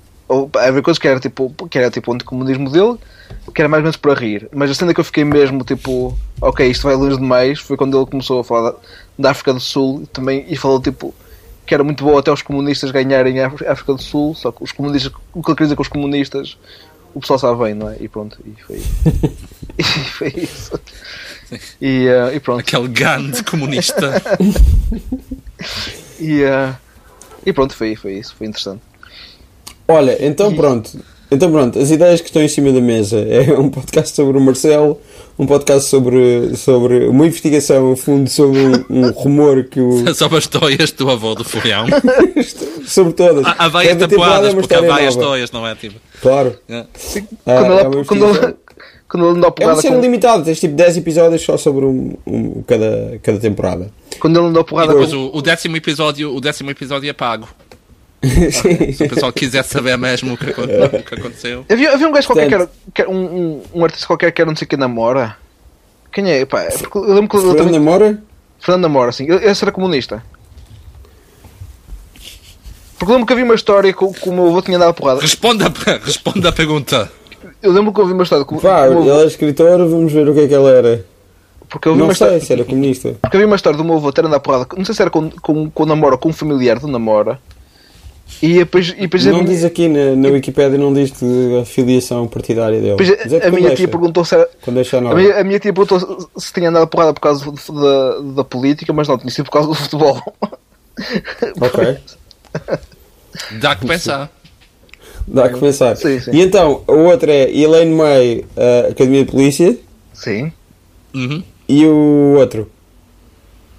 havia coisas que era tipo, que era tipo o anticomunismo dele, que era mais ou menos para rir. Mas a cena que eu fiquei mesmo tipo, ok, isto vai longe demais, foi quando ele começou a falar da, da África do Sul também e falou tipo que era muito bom até os comunistas ganharem a África do Sul, só que os comunistas, o que ele quer dizer com os comunistas, o pessoal sabe bem, não é? E pronto, e foi, e foi isso. E, uh, e pronto. Aquele Gandhi comunista. e, uh, e pronto, foi, foi isso, foi interessante. Olha, então e... pronto, Então pronto, as ideias que estão em cima da mesa é um podcast sobre o Marcelo, um podcast sobre, sobre uma investigação a fundo sobre um, um rumor que o. sobre as toias do avô do Furião. sobre todas. Há várias temporadas, porque há várias toias, não é? Tipo... Claro. É. Sim, ah, quando, ela, é quando, ela, quando ele não dá porrada. É um com... limitado, tens tipo 10 episódios só sobre um, um, cada, cada temporada. Quando ele não dá porrada. Depois com... o, o, décimo episódio, o décimo episódio é pago. Okay. Se o pessoal quiser saber mesmo o que, o que aconteceu. Havia, havia um gajo qualquer que era, que era um, um, um, artista qualquer que era não sei quem namora. Quem é? Pá, é eu lembro que Fernando também... Namora? Fernando Namora, sim. Esse era comunista. Porque lembro que havia uma história que, que o meu avô tinha dado a porrada. Responda, responda a pergunta. Eu lembro que ouvi uma história. Que, Pá, ele é escritor, vamos ver o que é que ele era. Porque eu vi não uma sei história... se era comunista. Porque havia uma história do meu avô ter andado a porrada. Não sei se era com, com, com o namoro ou com um familiar do namora. E depois, e depois não diz aqui na, na Wikipedia, não diz de afiliação partidária dele. Depois, é a, minha tia perguntou se era, a, minha, a minha tia perguntou se tinha andado a porrada por causa da, da política, mas não, tinha sido por causa do futebol. Ok. Dá que pensar. Dá que pensar. Sim, sim. E então, o outro é Elaine May, Academia de Polícia. Sim. Uhum. E o outro?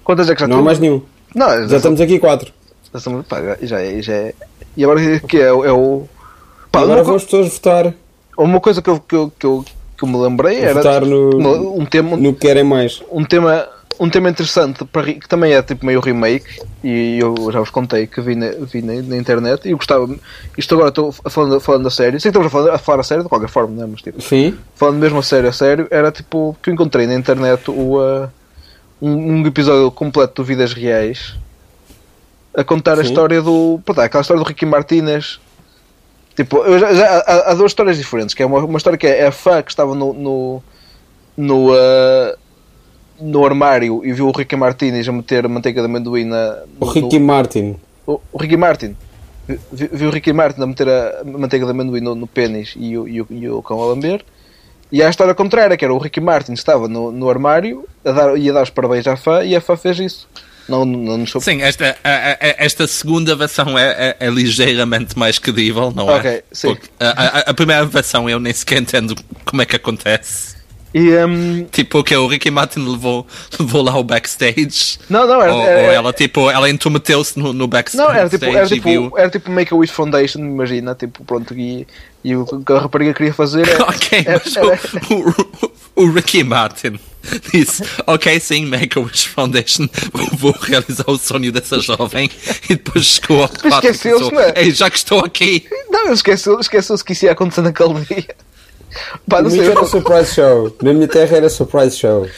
Quantas é que já Não há mais nenhum. Não, já, já estamos aqui quatro. Estamos, pá, já, é, já é. E agora que é, é o. Pá, agora vão as pessoas votar. Uma coisa que eu, que eu, que eu, que eu me lembrei era. Votar no, um tema. No que querem mais. Um tema um tema interessante para, que também é tipo meio remake e eu já vos contei que vi na, vi na, na internet e eu gostava isto agora estou falando, falando a sério sei que estamos a falar, a falar a sério de qualquer forma não é? mas tipo Sim. falando mesmo a sério a sério era tipo que eu encontrei na internet o, uh, um, um, episódio completo do Vidas Reais a contar Sim. a história do pô, aquela história do Ricky Martinez tipo já, já, há, há, duas histórias diferentes que é uma, uma história que é, é a fã que estava no no, no uh, no armário e viu o Ricky Martinez a meter manteiga de amendoim na. O Ricky no, Martin. O, o, Ricky Martin. Viu o Ricky Martin a meter a manteiga de amendoim no, no pênis e o, e, o, e o cão a lamber. E há a história contrária, que era o Ricky Martin estava no, no armário a dar, ia dar os parabéns à fã e a fã fez isso. Não, não, Sim, esta, a, a, esta segunda versão é, é, é, ligeiramente mais credível, não é? Ok, sim. A, a, primeira versão eu nem sequer entendo como é que acontece. E, um... Tipo, que o Ricky Martin levou, levou lá o backstage. Não, não, era. Ou, era, ou ela, tipo, ela intrometeu-se no, no backstage. Não, era tipo, era tipo, era tipo Make a Wish Foundation, imagina. Tipo, pronto, e, e o que a rapariga queria fazer é. ok, era, mas era, o, o, o, Ricky Martin disse: Ok, sim, Make a Wish Foundation, vou realizar o sonho dessa jovem. E depois chegou ao quarto Esqueceu-se, é? Ei, já que estou aqui. Não, esqueceu-se esqueceu que isso ia acontecer naquele dia. Pá, não sei. era surprise show. Na minha terra era surprise show.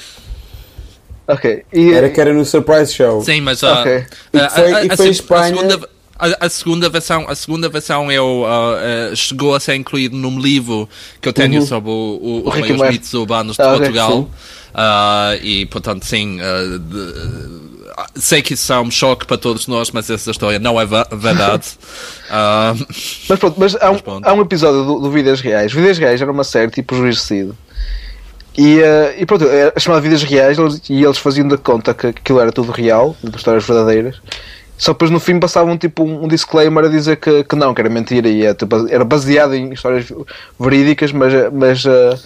Ok. E, era que era no surprise show. Sim, mas uh, okay. uh, e foi, a, a, e foi a, Espanha. Segunda, a, a, segunda versão, a segunda versão eu, uh, uh, chegou a ser incluído num livro que eu tenho uhum. sobre o, o, o os mitos urbanos de ah, Portugal. Okay, uh, e portanto, sim, uh, de, sei que isso é um choque para todos nós, mas essa história não é verdade. uh, mas pronto, mas há um, há um episódio do, do Vidas Reais. Vidas Reais era uma série tipo Juiz Cedo. E, uh, e pronto, era chamada Vidas Reais e eles faziam de conta que aquilo era tudo real, de histórias verdadeiras. Só depois no fim passavam tipo um disclaimer a dizer que, que não, que era mentira e era, tipo, era baseado em histórias verídicas, mas, mas uh,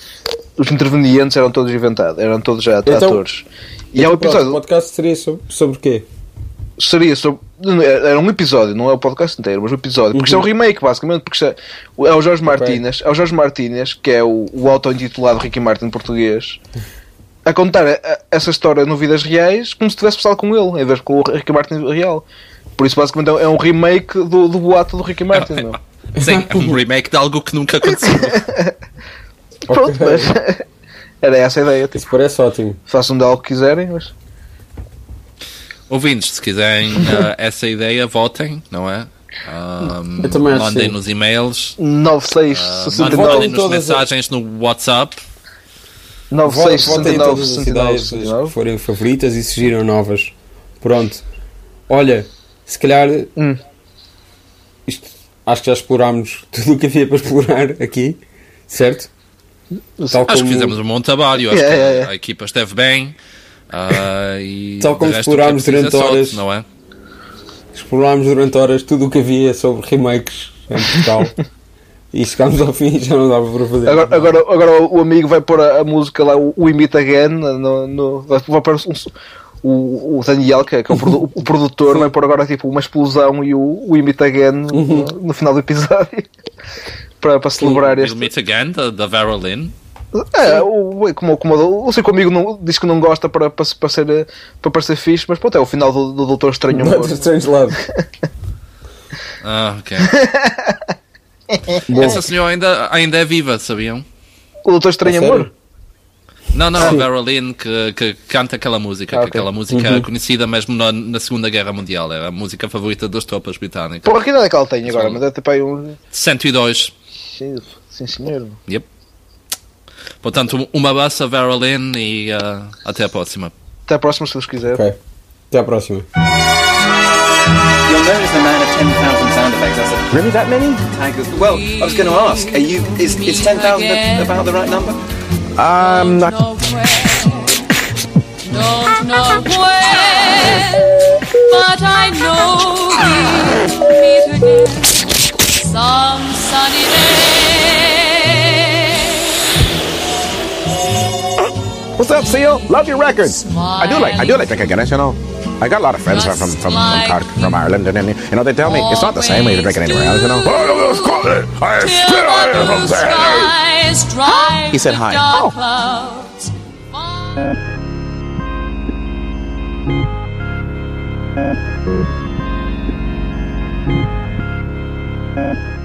os intervenientes eram todos inventados, eram todos já então, atores. E é um episódio. O podcast seria sobre, sobre o quê? Seria sobre. Era um episódio, não é o podcast inteiro, mas um episódio. Porque uhum. isto é um uhum. remake, basicamente. Porque é, é o Jorge Martínez, é o Jorge Martínez, que é o, o auto-intitulado Ricky Martin português, a contar a, a, essa história no Vidas Reais como se tivesse passado com ele, em vez de com o Ricky Martin real. Por isso, basicamente, é um remake do, do boato do Ricky Martin. Não? Sim, é um remake de algo que nunca aconteceu. Pronto, mas. Era essa a ideia. Tipo, Isso parece ótimo. Façam de algo que quiserem, mas. Ouvintes, se quiserem uh, essa ideia, votem, não é? Um, Eu também mandem assim. nos e-mails 9669 uh, mandem nos mensagens no WhatsApp 9669 69 que forem favoritas e surgiram novas pronto olha se calhar hum. isto, acho que já explorámos tudo o que havia para explorar aqui certo? Tal acho como... que fizemos um bom trabalho, acho yeah, que yeah. a equipa esteve bem. Uh, e Tal como explorámos durante horas, não é? Explorámos durante horas tudo o que havia sobre remakes em Portugal. E chegámos ao fim e já não dava para fazer. Agora, agora, agora o amigo vai pôr a, a música lá, o, o Imit Again, no, no, vai pôr um, o, o Daniel, que é, que é o, produ, o, produtor, vai pôr agora tipo uma explosão e o, o Imit Again no, no final do episódio para, para celebrar o, este. O Imit Again, da, da Vera Lynn. É, o, como, como o seu amigo não, diz que não gosta para, para, para, ser, para parecer fixe, mas pronto, é o final do, do Doutor Estranho. Doutor Strange Love. ah, ok. Essa senhora ainda, ainda é viva, sabiam? O Doutor Estranho Amor? Não, não, a Vera Lynn que, que canta aquela música, ah, que okay. aquela música uhum. conhecida mesmo na, na, Segunda Guerra Mundial, era a música favorita das tropas britânicas. Porra, que idade é que ela tem agora? Mas ter para aí um. 102. Sim, senhor. Yep. Portanto, um abraço a Vera Lynn e uh, até a próxima. Até a próxima, se Deus quiser. Ok. Até a próxima. Known as the man of 10,000 sound effects. That's a really that many? Tiger. Well, I was going to ask. Are you? Is, is 10,000 about the right number? I'm not. Don't know when, but I know we'll meet again some sunny. What's up, Seal? Love your records. I do like I do like the Kaganesh, you know. I got a lot of friends from from from, like from, from Ireland, and, and you know they tell me it's not the same way you drink it anywhere else. You know, I spit on it from there. He said hi. Oh. Uh, uh.